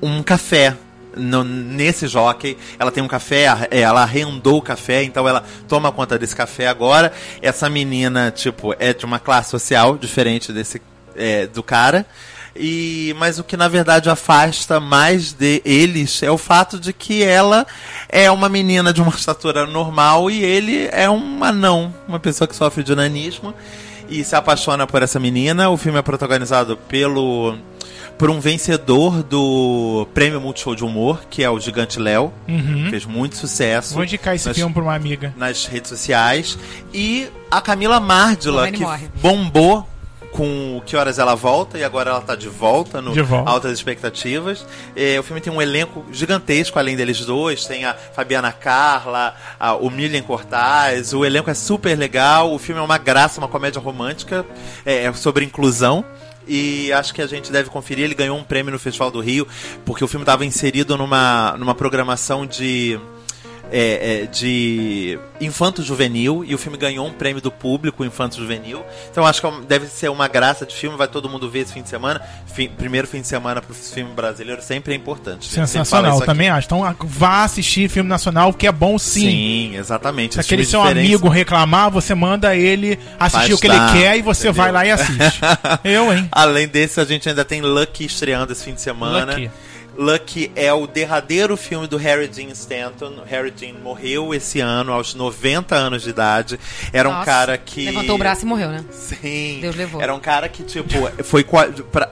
um café no- nesse jockey. Ela tem um café, a- ela arrendou o café, então ela toma conta desse café agora. Essa menina, tipo, é de uma classe social diferente desse é, do cara. E, mas o que na verdade afasta mais de eles é o fato de que ela é uma menina de uma estatura normal e ele é um anão, uma pessoa que sofre de nanismo e se apaixona por essa menina. O filme é protagonizado pelo por um vencedor do Prêmio Multishow de Humor, que é o Gigante Léo. Fez muito sucesso. Vou indicar esse nas, filme pra uma amiga. nas redes sociais. E a Camila Márdila, que morre. bombou com Que Horas Ela Volta, e agora ela tá de volta no De volta. Altas Expectativas. É, o filme tem um elenco gigantesco, além deles dois. Tem a Fabiana Carla, a, o Milian Cortaz. O elenco é super legal. O filme é uma graça, uma comédia romântica é, é sobre inclusão. E acho que a gente deve conferir. Ele ganhou um prêmio no Festival do Rio, porque o filme estava inserido numa, numa programação de é, é, de infanto juvenil e o filme ganhou um prêmio do público infanto juvenil. Então acho que é deve ser uma graça de filme, vai todo mundo ver esse fim de semana. Fim- primeiro fim de semana para o filme brasileiro sempre é importante. Sensacional, também acho. Então vá assistir filme nacional, que é bom sim. Sim, exatamente. Se aquele filme seu diferente- amigo reclamar, você manda ele assistir o que ele quer e você entendeu? vai lá e assiste. Eu, hein? Além desse, a gente ainda tem Lucky estreando esse fim de semana. Lucky. Lucky é o derradeiro filme do Harry Dean Stanton. Harry Dean morreu esse ano, aos 90 anos de idade. Era um Nossa, cara que. Levantou o braço e morreu, né? Sim. Deus levou. Era um cara que, tipo, foi,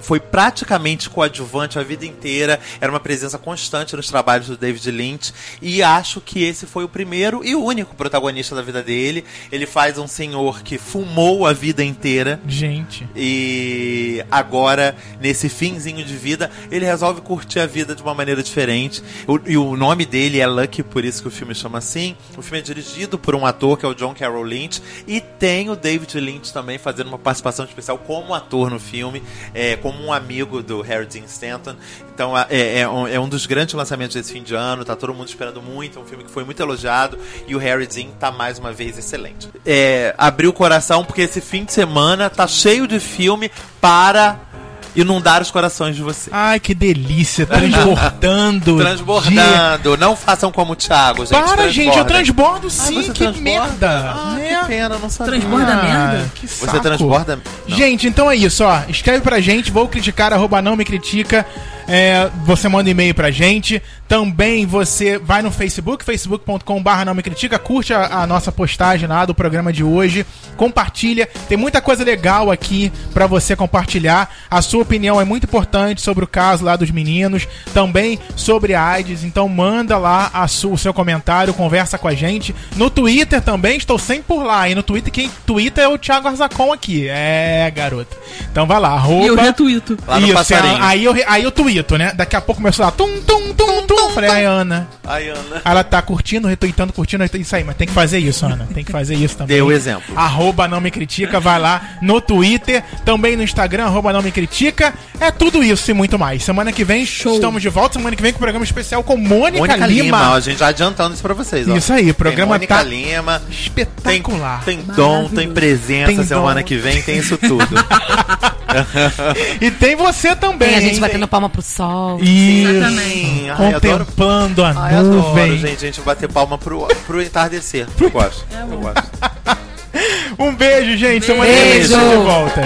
foi praticamente coadjuvante a vida inteira. Era uma presença constante nos trabalhos do David Lynch. E acho que esse foi o primeiro e o único protagonista da vida dele. Ele faz um senhor que fumou a vida inteira. Gente. E agora, nesse finzinho de vida, ele resolve curtir a vida de uma maneira diferente. O- e o nome dele é Lucky, por isso que o filme chama assim. O filme é dirigido por um ator que é o John Carroll Lynch. E tem o David Lynch também fazendo uma participação especial como ator no filme, é, como um amigo do Harry Dean Stanton. Então é, é um, é um dos grandes lançamentos desse fim de ano. Tá todo mundo esperando muito. É um filme que foi muito elogiado. E o Harry Dean tá mais uma vez excelente. É, abriu o coração porque esse fim de semana tá cheio de filme para inundar os corações de vocês. Ai, que delícia. Transbordando. Transbordando. Não façam como o Thiago, de- gente. Para, gente. Eu transborda. transbordo Ah, sim. você que transborda? merda. Ah, É. que pena, não sabia. Transborda Ah, merda? Que Você saco. transborda... Não. Gente, então é isso, ó. Escreve pra gente, vou criticar, arroba não me critica. É, você manda e-mail pra gente. Também você vai no Facebook, facebook.com.br não me critica, curte a, a nossa postagem lá do programa de hoje, compartilha. Tem muita coisa legal aqui pra você compartilhar. A sua opinião é muito importante sobre o caso lá dos meninos, também sobre a AIDS. Então manda lá a su- o seu comentário, conversa com a gente. No Twitter também, estou sempre por lá. E no Twitter, quem twitta é o Thiago Arzacon aqui. É, garoto. Então vai lá, arroba... E eu retuito. Lá no Isso, passarinho. aí eu, aí eu né? Daqui a pouco começou lá, tum, tum, tum, tum. Falei, ai, Ana. Ai, Ana. Ela tá curtindo, retuitando, curtindo. Isso aí, mas tem que fazer isso, Ana. Tem que fazer isso também. Dê o exemplo. Arroba não me critica, vai lá no Twitter, também no Instagram, arroba não me critica. É tudo isso e muito mais. Semana que vem Show. estamos de volta. Semana que vem com o programa especial com Mônica, Mônica Lima. Lima. a gente já adiantando isso pra vocês, ó. Isso aí, o programa tem Mônica tá Lima. Tem, Espetacular. tem dom, tem presença. Tem semana dom. que vem tem isso tudo. E tem você também. Tem a gente hein? batendo palma pro sol. Isso. Sim, ai, adoro. Contemplando a Ai, adoro, nuvem. gente. A gente bater palma pro, pro entardecer. Eu gosto. Eu gosto. Um beijo, gente. Semana que vem Beijo. de volta.